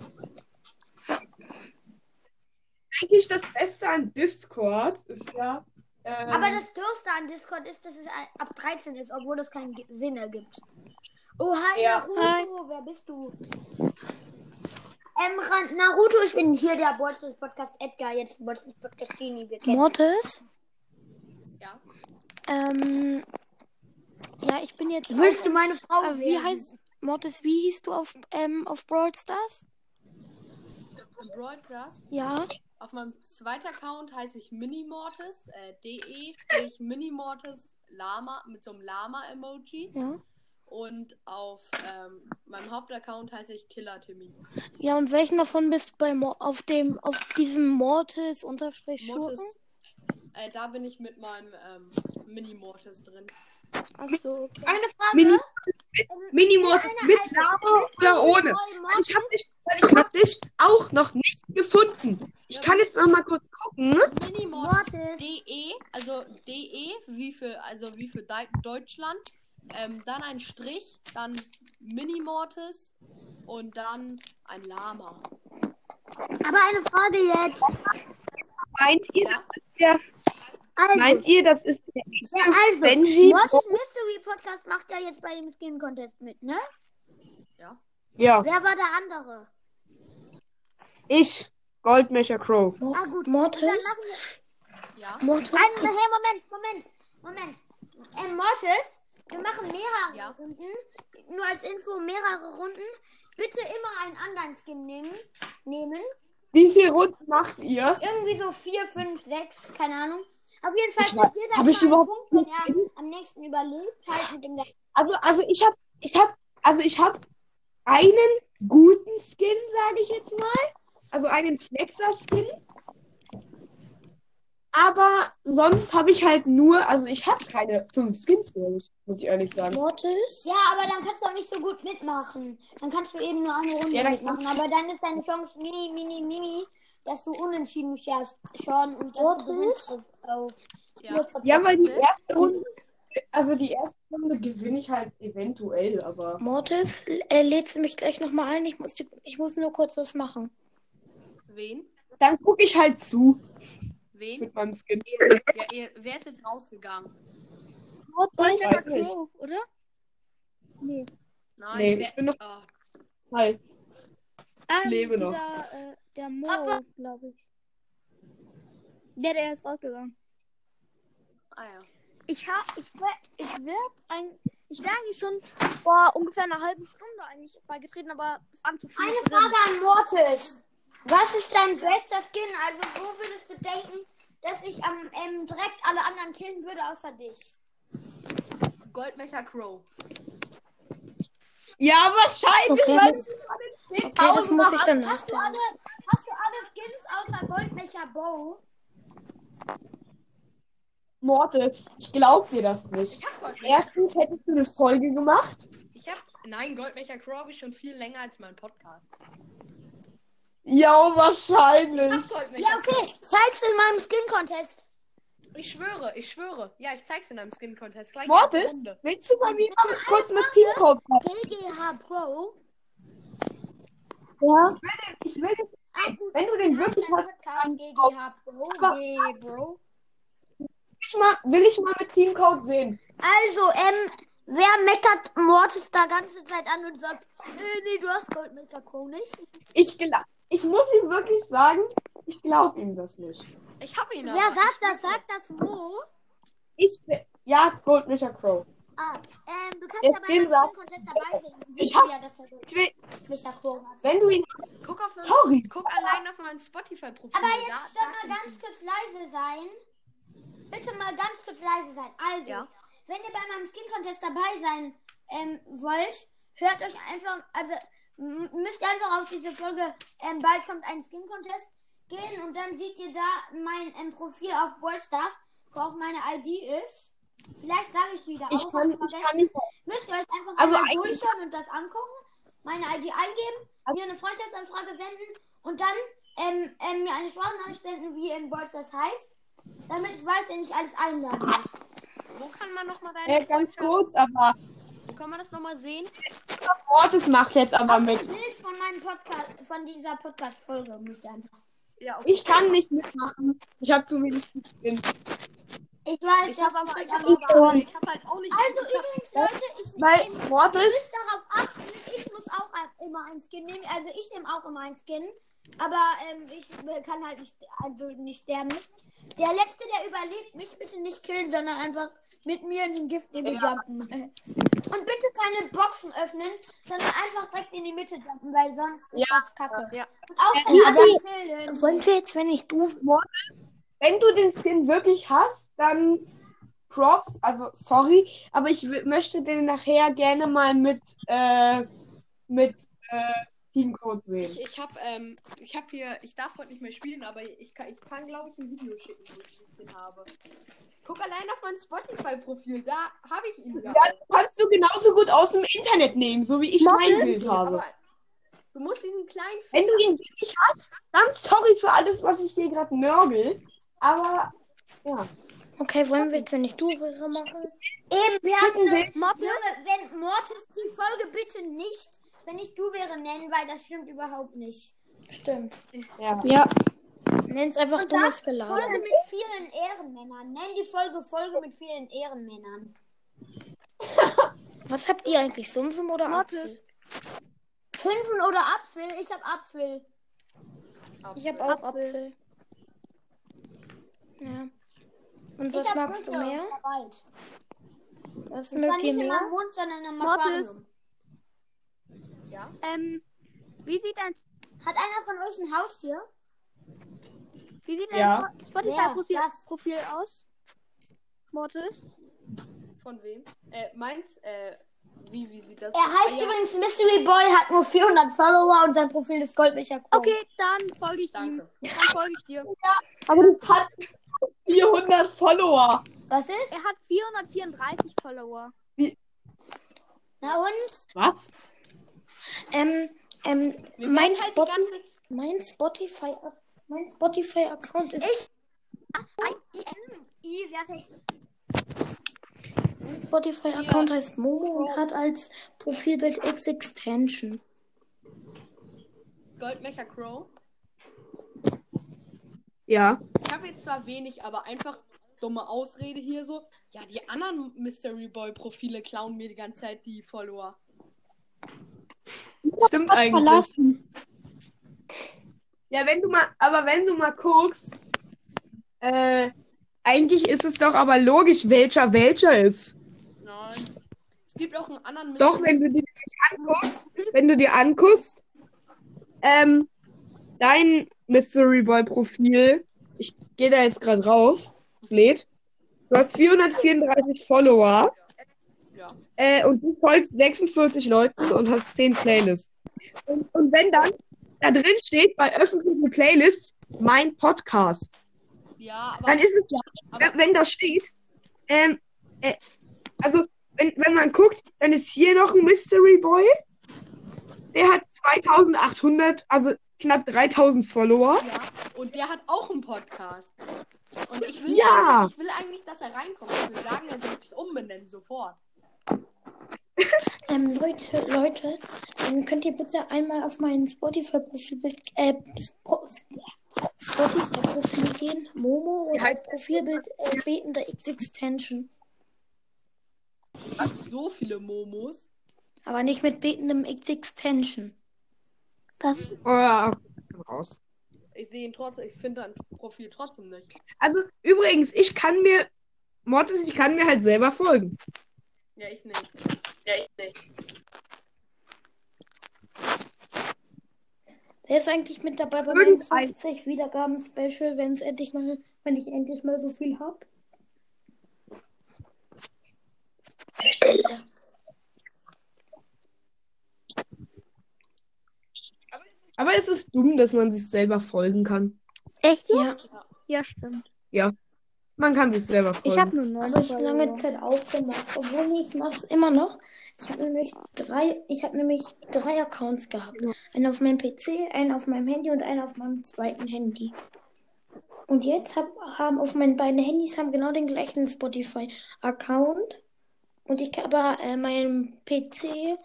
Eigentlich das Beste an Discord ist ja. Ähm, Aber das Dürfste an Discord ist, dass es ab 13 ist, obwohl es keinen Sinn ergibt. Oh, hi Ja. Naruto, wer bist du? Ähm, Naruto, ich bin hier der Bolsters Podcast Edgar, jetzt Bolsters Podcast Genie, wir kennen. Mortis? Ja. Ähm. Ja, ich bin jetzt. Willst auch- du meine Frau Äh, wie heißt. Mortis, wie hieß du auf, ähm, auf Brawl Stars? Brawl Stars. Ja. Auf meinem zweiten Account heiße ich Minimortis, äh, de, sprich Minimortis Lama mit so einem Lama-Emoji. Ja. Und auf ähm, meinem Hauptaccount heiße ich Killer Timmy. Ja, und welchen davon bist du bei Mo auf dem, auf diesem Mortis unterstrich Mortis, äh, da bin ich mit meinem ähm, Mini-Mortis drin. Achso, okay. Eine Frage. Mini ähm, Minimortis Kleiner mit Lava du oder ohne? Ich habe Mortis? dich, ich hab dich auch noch nicht gefunden. Ich kann jetzt noch mal kurz gucken. ne? Minimortis Mortis. de, also de wie für also wie für Dei- Deutschland, ähm, dann ein Strich, dann Minimortis und dann ein Lama. Aber eine Frage jetzt. Meint ihr, das ist der, Also, meint ihr, das ist der ja, also Benji? Mortis Mystery Podcast macht ja jetzt bei dem Skin Contest mit, ne? Ja, Wer war der andere? Ich, Goldmecher Crow. Ah, gut. Mortis? Dann Ja? Mortis? Ein, hey, Moment, Moment, Moment. Ähm, Mortis, wir machen mehrere Ja. Runden. Nur als Info, mehrere Runden. Bitte immer einen anderen Skin nehmen. nehmen. Wie viele Runden macht ihr? Irgendwie so vier, fünf, sechs, keine Ahnung. Auf jeden Fall Ich kriegt wa- jeder hab immer ich einen überhaupt Punkt, wenn er am nächsten überlebt. Halt mit dem Also, also ich habe, ich habe, also ich habe einen guten Skin, sage ich jetzt mal. Also einen Flexer-Skin. Aber sonst habe ich halt nur, also ich habe keine fünf Skins, ich, muss ich ehrlich sagen. Mortis? Ja, aber dann kannst du auch nicht so gut mitmachen. Dann kannst du eben nur eine Runde Ja, mitmachen. Aber dann ist deine Chance mini, mini, mini, dass du unentschieden schaffst schon und dass du gewinnst auf, auf Ja. 4%. Ja, weil die erste Runde, also die erste Runde gewinne ich halt eventuell, aber. Mortis, äh, lädst du mich gleich nochmal ein? Ich muss, ich muss nur kurz was machen. Wen? Dann gucke ich halt zu Wen? mit meinem Skin. Ihr, ja, ihr, wer ist jetzt rausgegangen? Mortis, weiß nicht. Crow, oder? Nein, Nee, wer, ich bin noch- Ah, Halt. Ah, lebe noch. dieser, Äh, der Mo, glaube ich. Der, der ist rausgegangen. ah ja. Ich hab, ich ich werd ein, ich wäre eigentlich schon vor ungefähr einer halben Stunde eigentlich beigetreten, aber es viele Eine drin. Frage an Mortis. Was ist dein bester Skin? Also, wo würdest du denken, dass ich am ähm, direkt alle anderen killen würde, außer dich? Goldmecher Crow. Ja, wahrscheinlich, Okay, weil das- Okay, das 10.000 muss ich hast. dann Hast du alle, hast du alle Skins außer Goldmecher Bow? Mortis, ich glaub dir das nicht. Ich hab Goldmecher. Erstens hättest du eine Folge gemacht. Ich hab. Nein, Goldmecher Crow habe ich schon viel länger als mein Podcast. Ja, Ich wahrscheinlich. Ja, okay. Zeig's in meinem Skin-Contest. Ich schwöre, ich schwöre. Ja, ich zeig's in einem Skin Contest. Gleich Mortis, willst du bei mir mal kurz mit Teamcode machen? GGH Pro. Ja. Ich will, Ah, gut. wenn du den wirklich Podcast? GGH Pro. G Bro. ich mal, will ich mal mit Teamcode sehen. Also, ähm, wer meckert Mortis da ganze Zeit an und sagt, nee, nee, du hast Goldmecher Crow nicht? Ich, gla- ich muss ihm wirklich sagen, ich glaube ihm das nicht. Ich hab ihn Wer aber. sagt das? Sagt das wo? Ich, ja, Goldmischer Crow. Ah, ähm, du kannst Jetzt aber den beim Sag- Skin Contest dabei sein. Ich hab- ja, will, Goldmecher Crow hat. wenn du ihn, Guck auf mein, Sorry. Guck allein auf mein Spotify-Profil. Aber jetzt da stopp mal ganz kurz leise sein. Bitte mal ganz kurz leise sein. Also, Ja. wenn ihr bei meinem Skin Contest dabei sein ähm, wollt, hört euch einfach, also müsst ihr einfach auf diese Folge, ähm, bald kommt ein Skin Contest gehen und dann seht ihr da mein ähm, Profil auf Ballstars, wo auch meine ID ist. Vielleicht sage ich wieder ich auch, kann, ich vergessen. kann nicht. Müsst ihr euch einfach Also durchhören und das angucken, meine ID eingeben, Also- mir eine Freundschaftsanfrage senden und dann ähm, ähm, mir eine Sprachnachricht senden, wie in das heißt, damit ich weiß, wenn ich alles einladen muss. Wo kann man nochmal deine Äh, ganz kurz, aber Wo kann man das nochmal sehen? Mortis macht jetzt aber mit. dem Bild von meinem Podcast, von dieser Podcast-Folge müsst ihr einfach. Ja, okay. Ich kann nicht mitmachen. Ich habe zu wenig Skin. Ich weiß, Ich habe aber, ich hab aber- aber, ich hab halt auch nicht. Also übrigens, Leute, ich Ihr Mortis, müsst darauf achten, ich muss auch immer ein Skin nehmen. Also ich nehme auch immer ein Skin. Aber ähm, ich kann halt nicht, also nicht sterben. Der letzte, der überlebt, mich bitte nicht killen, sondern einfach mit mir in den Gift in den Ja. jumpen. Und bitte keine Boxen öffnen, sondern einfach direkt in die Mitte jumpen, weil sonst ist das kacke. Ja. Und auch den anderen killen. Wollen wir jetzt, wenn ich du. Wenn du den Skin wirklich hast, dann Props, also sorry, aber ich möchte den nachher gerne mal mit, äh, mit äh, Teamcode sehen. Ich, ich habe ähm, ich hab hier, ich darf heute nicht mehr spielen, aber ich kann, ich kann glaube ich, ein Video schicken, wo ich den habe. Guck allein auf mein Spotify-Profil, da habe ich ihn. Ja, kannst du genauso gut aus dem Internet nehmen, so wie ich mein Bild habe. Du musst diesen kleinen Wenn du ihn wirklich hast, dann sorry für alles, was ich hier gerade nörgel. Aber ja. Okay, wollen wir jetzt, wenn ich du machen? Eben, wir hatten eine, Mortis? Junge, wenn Mortis die Folge bitte nicht, wenn ich du wäre, nennen, weil das stimmt überhaupt nicht. Stimmt. ja. Ja. Nenn's einfach Und dummes Folge Gelaber. mit vielen Ehrenmännern. Nenn die Folge Folge mit vielen Ehrenmännern. Was habt ihr eigentlich? Sumsum oder. Apfel? Fünfen oder Apfel? Ich hab Apfel. Ich habe auch Apfel. Ja. Und was ich hab magst du mehr? Was mögt nicht ihr in mehr? meinem Mund, sondern im Mortis. Aquarium. Ähm, wie sieht dein, Hat einer von euch ein Haustier? wie sieht Ja. dein Wer? Spotify-Profil aus? Mortis? Von wem? Äh, meins, äh, wie, wie sieht das Er heißt Ah, ja, übrigens Mystery Boy, hat nur 400 Follower und sein Profil ist Goldbecher. Okay, dann folge ich ihm. Danke. Dann folge ich dir. Aber das hat 400 Follower. Was ist? Er hat 434 Follower. Na und? Was? Ähm, ähm, mein, halt Spot mein Spotify, mein Spotify-Account ist, Ich. I, sie hat echt. mein Spotify-Account heißt Momo und hat als Profilbild X-Extension. Goldmecher Crow. Ja. Ich habe jetzt zwar wenig, aber einfach dumme Ausrede hier so. Ja, die anderen Mystery Boy Profile klauen mir die ganze Zeit die Follower. Stimmt eigentlich. Ja, wenn du mal, aber wenn du mal guckst, äh, eigentlich ist es doch aber logisch, welcher welcher ist. Nein. Es gibt auch einen anderen Doch, wenn du dir anguckst, wenn du dir anguckst, ähm, dein Mystery Boy Profil, ich gehe da jetzt gerade rauf, es lädt. Du hast 434 Follower Ja. äh, und du folgst 46 Leuten und hast 10 Playlists. Und, und wenn dann da drin steht bei öffentlichen Playlists mein Podcast, Ja, aber, dann ist es ja, wenn da steht, ähm, äh, also wenn, wenn man guckt, dann ist hier noch ein Mystery Boy. Der hat 2800, also knapp 3000 Follower. ja. Und der hat auch einen Podcast. Und ich will, Ja. eigentlich, ich will eigentlich, dass er reinkommt. Ich will sagen, er soll sich umbenennen sofort. Ähm, Leute, Leute, könnt ihr bitte einmal auf mein Spotify-Profil äh, Spo- Spotify-Profil gehen, Momo und als Profilbild äh, betender X-Extension. Gibt so viele Momos. Aber nicht mit betendem X-Extension. Das Oh, ja, raus. Ich sehe ihn trotzdem, ich finde dein Profil trotzdem nicht. Also übrigens, ich kann mir, Mortis, ich kann mir halt selber folgen. Ja, ich nicht. Ja, ich nicht. Der ist eigentlich mit dabei bei meinem 50 Wiedergaben-Special, wenn es endlich mal, wenn ich endlich mal so viel hab. Aber es ist dumm, dass man sich selber folgen kann. Echt? Ja. Ja, stimmt. Man kann sich selber folgen. Ich habe nur neun. Habe ich lange Zeit auch gemacht, obwohl ich mach's immer noch. Ich habe nämlich drei, ich habe nämlich drei Accounts gehabt. Einen auf meinem PC, einen auf meinem Handy und einen auf meinem zweiten Handy. Und jetzt hab, haben auf meinen beiden Handys haben genau den gleichen Spotify-Account. Und ich aber äh, meinem PC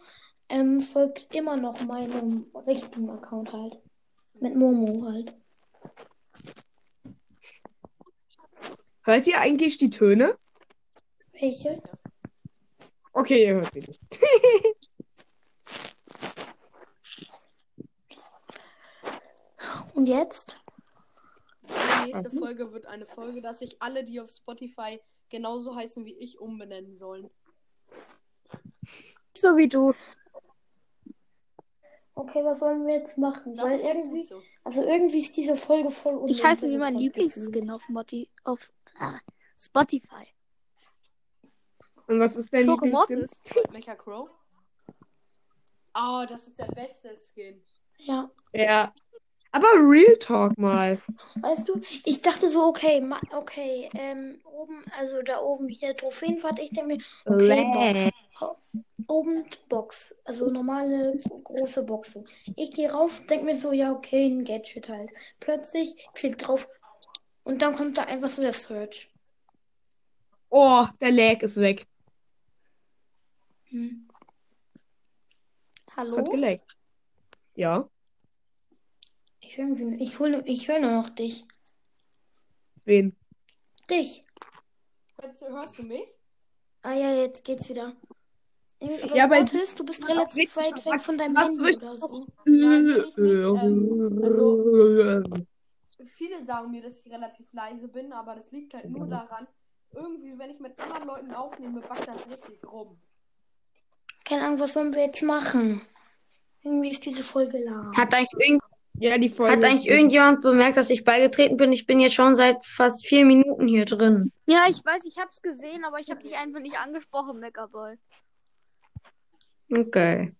ähm, folgt immer noch meinem richtigen Account halt. Mit Momo halt. Hört ihr eigentlich die Töne? Welche? Okay, ihr hört sie nicht. Und jetzt? Die nächste Also? Folge wird eine Folge, dass sich alle, die auf Spotify genauso heißen wie ich, umbenennen sollen. so wie du. Okay, was sollen wir jetzt machen? Das Weil irgendwie, so. also irgendwie ist diese Folge voll Ich heiße wie mein Lieblingsskin auf, Moti auf ah, Spotify. Und was ist dein Lieblingsskin? Mecha Crow. Oh, das ist der beste Skin. Ja, Ja. Aber Real Talk mal. weißt du, ich dachte so, okay, okay, ähm, oben, also da oben hier Trophäenfahrt, ich denke mir, okay, Box. Oben Box, also normale große Box. Ich gehe rauf, denke mir so, ja, okay, ein Gadget halt. Plötzlich klick drauf und dann kommt da einfach so der Search. Oh, der Lag ist weg. Hm. Es hat Hallo? gelaggt. Ja. Ich höre irgendwie, ich hole, ich höre nur noch dich. Wen? Dich. Hörst, hörst du mich? Ah ja, jetzt geht's wieder. Aber Ja, aber- Mortis, du bist relativ weit weg von deinem Handy oder so. Nein, ähm, also- Viele sagen mir, dass ich relativ leise bin, aber das liegt halt nur daran, irgendwie, wenn ich mit anderen Leuten aufnehme, backt das richtig rum. Keine Ahnung, was sollen wir jetzt machen? Irgendwie ist diese Folge lahm. Hat eigentlich, irgend, ja, die Folge. hat eigentlich irgendjemand bemerkt, dass ich beigetreten bin? Ich bin jetzt schon seit fast vier Minuten hier drin. Ja, ich weiß, ich hab's gesehen, aber ich hab dich einfach nicht angesprochen, Megaboy. Okay.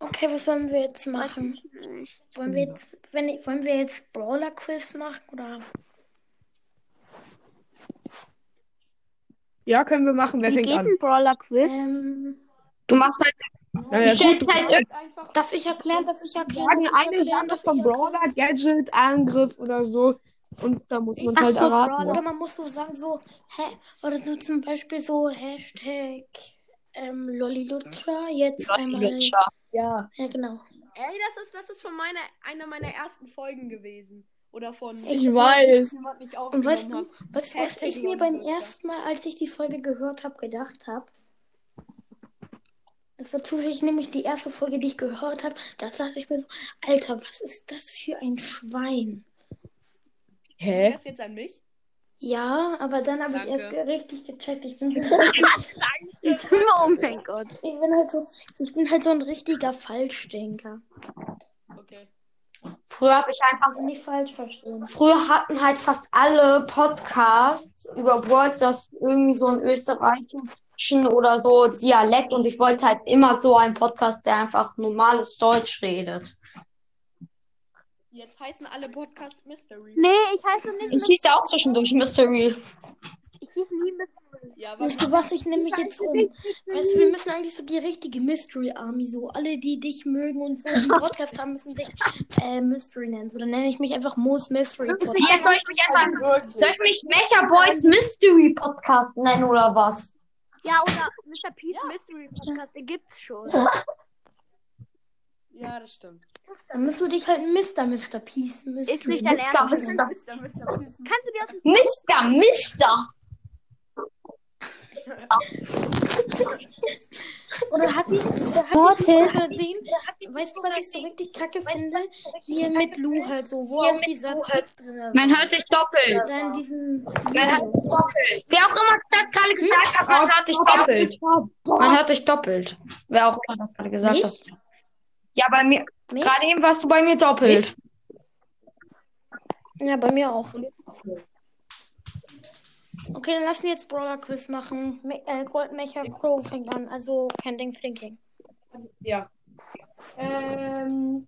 Okay, was wollen wir jetzt machen? Wollen wir jetzt, wenn, wollen wir jetzt Brawler Quiz machen oder? Ja, können wir machen. Wer Wie fängt geht an? ein Brawler Quiz? Ähm, Du machst halt, Naja, du stellst gut, halt einfach darf ich erklären? Darf ich erklären? sagen ich eine erklären? Sache vom ich? Brawler, Gadget, Angriff oder so. Und da muss man Ach halt so, erraten. Oder man muss so sagen, so, hä, oder so zum Beispiel so Hashtag ähm, Lollilutscher, jetzt einmal. Ja. Ja, genau. Ey, das ist, das ist von meiner, einer meiner ersten Folgen gewesen. Oder von. Ich Folge, weiß. Und weißt du, weißt du, was ich mir beim ersten Mal, als ich die Folge gehört habe, gedacht habe? Das war zufällig nämlich die erste Folge, die ich gehört habe. Da dachte ich mir so, Alter, was ist das für ein Schwein? Hä? das jetzt an mich? Ja, aber dann habe ich erst richtig gecheckt. Ich bin, ich oh mein Gott. bin halt so, ich bin halt so ein richtiger Falschdenker. Okay. früher habe ich einfach, Also nicht falsch verstehen. früher hatten halt fast alle Podcasts über Words das irgendwie so einen österreichischen oder so Dialekt und ich wollte halt immer so einen Podcast, der einfach normales Deutsch redet. Jetzt heißen alle Podcast Mystery. Nee, ich heiße nicht. Ich hieß ja auch zwischendurch Mystery. Ich hieß nie Mystery. Ja, was Weißt du, was ich nämlich jetzt um? Weißt du, wir müssen eigentlich so die richtige Mystery Army, so alle, die dich mögen und so einen Podcast haben, müssen dich äh, Mystery nennen. So, dann nenne ich mich einfach Moos Mystery Podcast. Jetzt soll ich mich einfach, soll ich mich Mecha Boys Mystery Podcast nennen oder was? Ja, oder Mr. Peace Mystery Podcast, den gibt's schon. Ja, das stimmt. Dann müssen wir dich halt Mr. Mr. Peace Mystery Ist nicht dein Mister, Ernst. Mister. Mister, Mister, Mister. Kannst du dir aus dem Mister, Mister. Oder hat die, oder hat die gesehen? Weißt du, was ich so richtig kacke finde? Hier mit Lou halt so, wo auch dieser Text drin ist. Man hört dich doppelt. Dann diesen. Man hört dich doppelt. Wer auch immer das gerade gesagt hat, man hört dich doppelt. Man hört dich doppelt. Wer auch immer das gerade gesagt hat. Ja, bei mir, gerade eben warst du bei mir doppelt. Ja, bei mir auch. Okay, dann lassen wir jetzt Brawler Quiz machen. Me äh, Goldmecher Crow fängt an, also kein Ding Thinking. Ja. Ähm.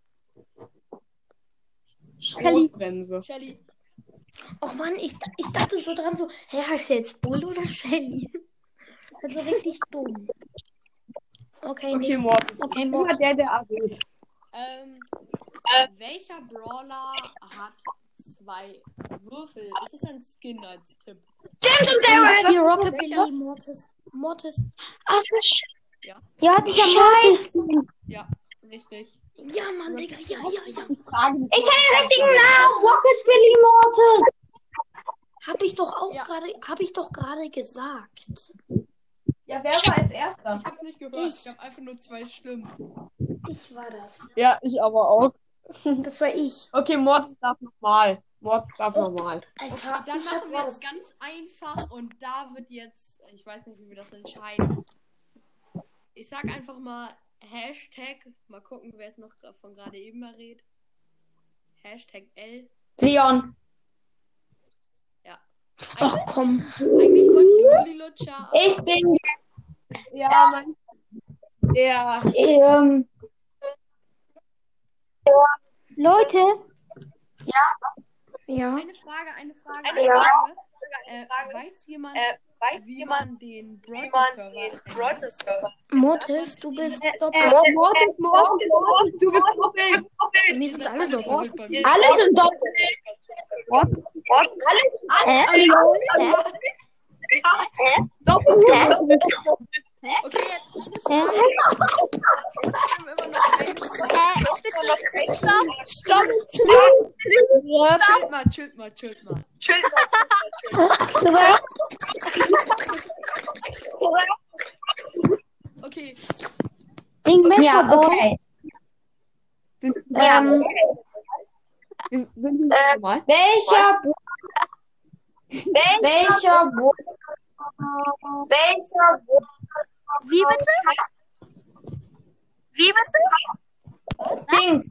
Shelly. Schrotbremse. Shelly. Och Mann, ich, ich dachte so dran, so, hä, heißt der jetzt Bull oder Shelly? Also richtig dumm. Okay, Okay, nee. Mortis. Okay, Immer Mortis. der, der errät. Ähm, welcher Brawler hat zwei Würfel? Ist es ein Skin als Tipp? Stimmt und Daryl. Hier Rockabilly, Mortis. Mortis. Ach du Sch Ja. Ja, dieser Scheiße. Ja, richtig. Ja, Mann, Digga, ja, ja, ja. Ich kenne den richtigen Namen. Rocket Billy Mortis. Hab ich doch auch Ja. gerade, hab ich doch gerade gesagt. Ja, wer war als erster? Ich hab's nicht gehört. Ich. Ich hab einfach nur zwei Stimmen. Ich war das. Ja, ich aber auch. Das war ich. Okay, Mortis darf nochmal. Mortis darf Oh. nochmal. Alter, Dann machen wir es ganz einfach und da wird jetzt, ich weiß nicht, wie wir das entscheiden. ich sag einfach mal Hashtag, mal gucken, wer es noch von gerade eben mal redet. Hashtag L. Leon. Ach komm. Eigentlich wollte ich Lutscher. bin Ja, Mann. Ja. ähm, Leute, Ja. Eine Frage, eine Frage, Eine eine Frage. Äh, weiß jemand, weiß wie man den Browser-Server Server. Mortis, du bist doppelt. Mortis, Mortis, Mortis, du bist doppelt. Wir sind alle doppelt. bei mir. Alle sind doppelt. Okay, jetzt eine Frage. Stopp. Chillt mal, chillt mal, chillt mal. Okay, Ja, okay. Sind, Ähm, wir sind wir normal? welcher welcher welcher Wie bitte? Wie bitte? Dings.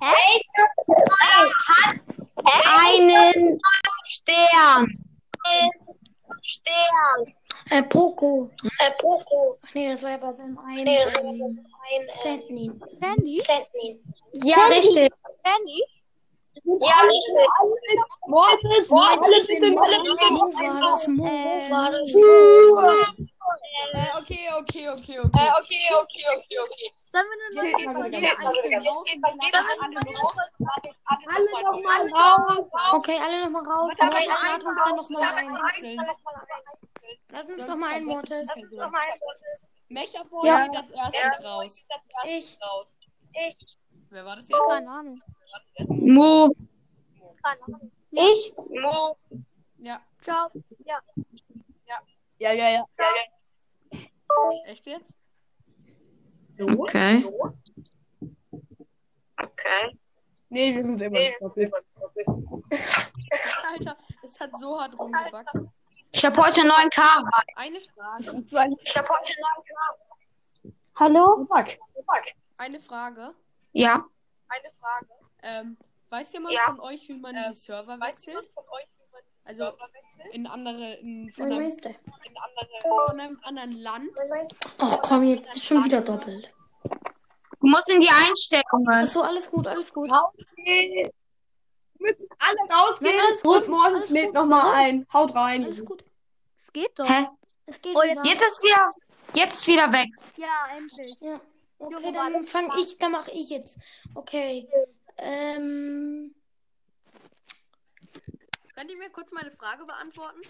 Welcher Preis hat einen Stern? Stern. Äh, Poco. Äh, Poco. Ach nee, das war ja bei seinem einen. Nee, das war Ähm, Sandy. Sandy? Ja, richtig. Sandy? Ja, richtig. Mortis, alles sind in Mo war das? Mo Äh, war das? Äh, okay, okay, okay, okay. okay, okay, okay, okay. Sollen wir nur Jetzt geht mal noch jeder einzeln raus alle noch alle nochmal raus. Okay, alle nochmal raus. Warte, lad uns dann nochmal ein. einzeln. Lad uns doch mal ein, Mortis. Mechaboy Ja. geht als erstes raus. Ich. Wer war das jetzt? Keine Ahnung. Mo. ich, Ja, Ciao. Ja, ja, ja. Echt jetzt? Okay. Nee, wir sind immer noch doppelt. Alter, es hat so hart rumgebackt. Ich habe heute einen neuen Kader. Eine Frage. Ich habe heute einen neuen Kader. hallo? Fuck. Eine Frage. Ja. Ähm, weiß jemand Ja. von euch, wie man die Server wechselt? Also in andere, in, von, einem, Meister. von einem anderen Land? Ach komm, jetzt ist schon wieder doppelt. Du musst in die Einstellungen. Achso, alles gut, alles gut. Wir müssen alle rausgehen. Nein, alles gut, Und Mortis lädt nochmal ein. Haut rein. Alles gut. Es geht doch. Hä? Es geht Oh, wieder. Jetzt ist wieder, jetzt wieder weg. Ja, endlich. Ja. Okay, Junge, dann fange ich, dann mache ich jetzt. Okay. Ähm. Könnt ihr mir kurz meine Frage beantworten?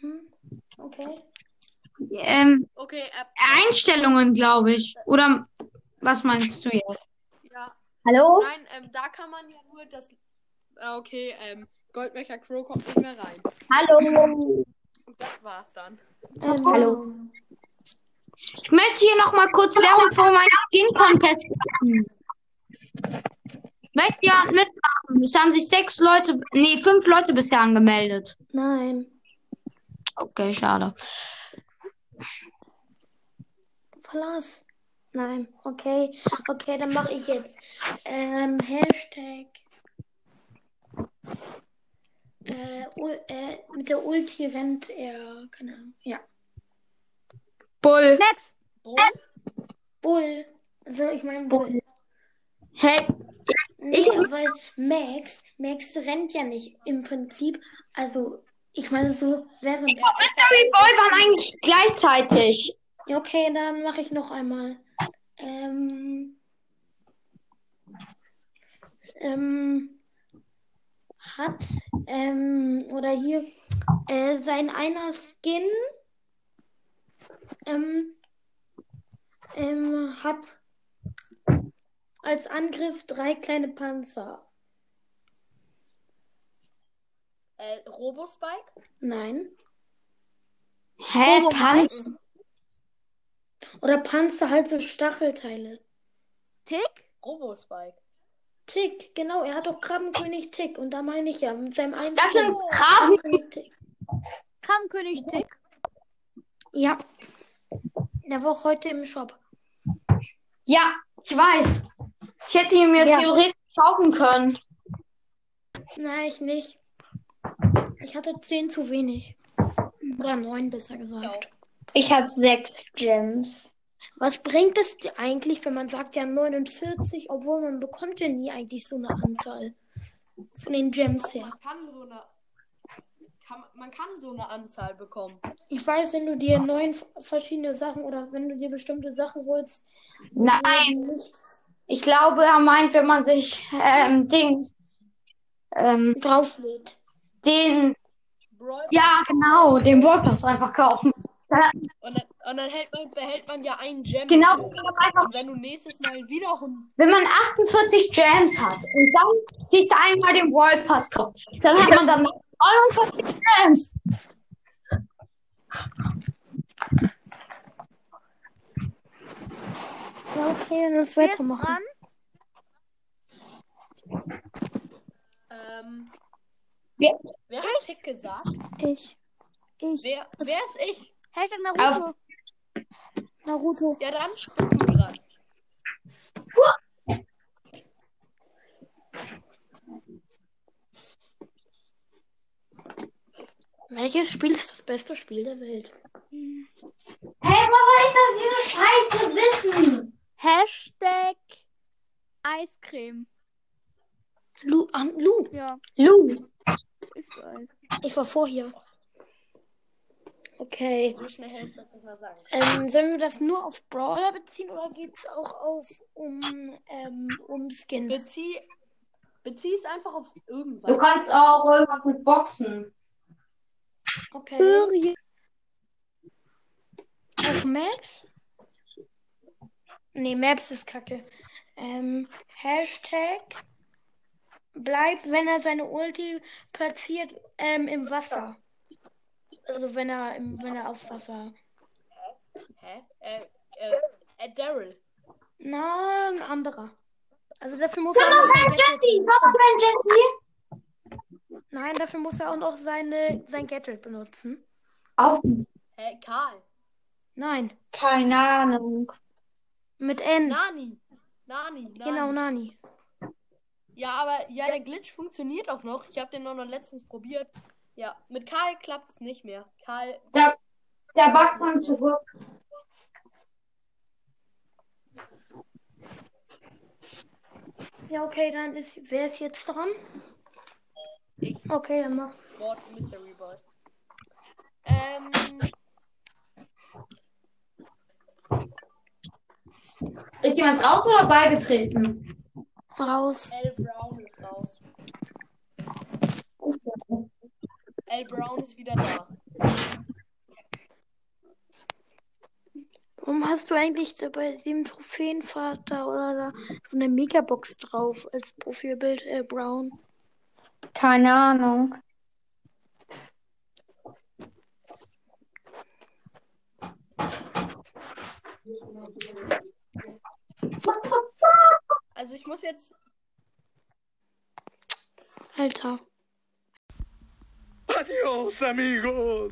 Hm, okay. Ähm, Okay, äh, Einstellungen, glaube ich. Oder was meinst du jetzt? ja. Hallo? Nein, ähm, da kann man ja nur das. Ah, okay, ähm, Goldmecher Crow kommt nicht mehr rein. Hallo. Und das war's dann. Ähm, Hallo. Ich möchte hier noch mal kurz Werbung für meinen Skin Contest machen. Möchte jemand mitmachen? Es haben sich sechs Leute, nee, fünf Leute bisher angemeldet. Nein. Okay, schade. Verlass. Nein. Okay. Okay, dann mache ich jetzt. Ähm, Hashtag. Äh, äh, mit der Ulti rennt er. Keine Ahnung. Ja. Bull. Max. Bull? Bull. Also, ich meine Bull. Hä? Nee, Ich- weil Max, Max rennt ja nicht im Prinzip. Also, ich meine so, während er. Mystery Boy waren eigentlich gleichzeitig. Okay, dann mache ich noch einmal. Ähm, ähm, hat, ähm, oder hier, äh, sein einer Skin, ähm, ähm, hat als Angriff drei kleine Panzer. Äh, Robospike? Nein. Hä? Panz? Oder Panzer halt so Stachelteile. Tick? Robospike. Tick, genau, er hat doch Krabbenkönig Tick. Und da meine ich ja, mit seinem einen Das sind Krabben. Krabbenkönig Tick. Krabbenkönig Tick? Ja. Der war auch heute im Shop. Ja, ich weiß. Ich hätte ihn mir Ja. theoretisch kaufen können. Nein, ich nicht. Ich hatte 10 zu wenig. Oder 9 besser gesagt. Ich habe sechs Gems. Was bringt es dir eigentlich, wenn man sagt ja 49, obwohl man bekommt ja nie eigentlich so eine Anzahl von den Gems her. Man kann so eine, kann, man kann so eine Anzahl bekommen. Ich weiß, wenn du dir neun verschiedene Sachen oder wenn du dir bestimmte Sachen holst, Nein, nicht ich glaube, er meint, wenn man sich ähm, Ding, ähm, drauflädt. den, ja genau, den Brawl Pass einfach kaufen. Und dann, und dann hält man, behält man ja einen Gem. Genau, mit. wenn man einfach Und wenn du nächstes Mal wieder Wenn man 48 Gems hat und dann sich da einmal den World Pass kauft, dann hat man dann 49 Gems. Ja, okay, lass ist weitermachen. Ähm, Wer- wer hat Tick gesagt? Ich. Ich. Wer, wer ist ich? Hashtag Naruto. Naruto. Ja, dann bist du dran. Welches Spiel ist das beste Spiel der Welt? Hey, was soll ich das, diese Scheiße wissen? Hashtag Eiscreme. Lu, ah, Lu. Ja, Lu. ich weiß. Ich war vorher. Okay. So schnell ich das nicht mal sagen. Ähm, sollen wir das nur auf Brawler beziehen oder geht es auch auf um, ähm, um Skins? Bezieh, bezieh es einfach auf Du irgendwas. kannst auch irgendwas mit Boxen. Okay. Auch Maps? Nee, Maps ist kacke. Ähm, Hashtag bleibt, wenn er seine Ulti platziert, ähm, im Wasser. Also wenn er im, wenn er auf Wasser. Hä? Äh, äh, äh, Daryl. Na, ein anderer. Also dafür muss er auch Summer noch sein Friend Gadget Jesse, benutzen. Summer Friend Jesse. Nein, dafür muss er auch noch seine, sein Gadget benutzen. Auf. Hä? Karl. Nein, Keine Ahnung. Mit N. Nani. Nani. Nani. Genau, Nani. Ja, aber ja, der Glitch funktioniert auch noch. Ich habe den noch, noch letztens probiert. Ja, mit Karl klappt es nicht mehr. Karl. Der, der backt man zurück. Ja, okay, dann ist. Wer ist jetzt dran? Ich. Okay, dann mach. Wort Mystery Boy. Ähm. Ist jemand raus oder beigetreten? Raus. L. Brown ist raus. L. Brown ist wieder da. Warum hast du eigentlich da bei dem Trophäenvater oder da so eine Megabox drauf als Profilbild, äh, Brown? Keine Ahnung. Also ich muss jetzt. Alter. Adios, amigos.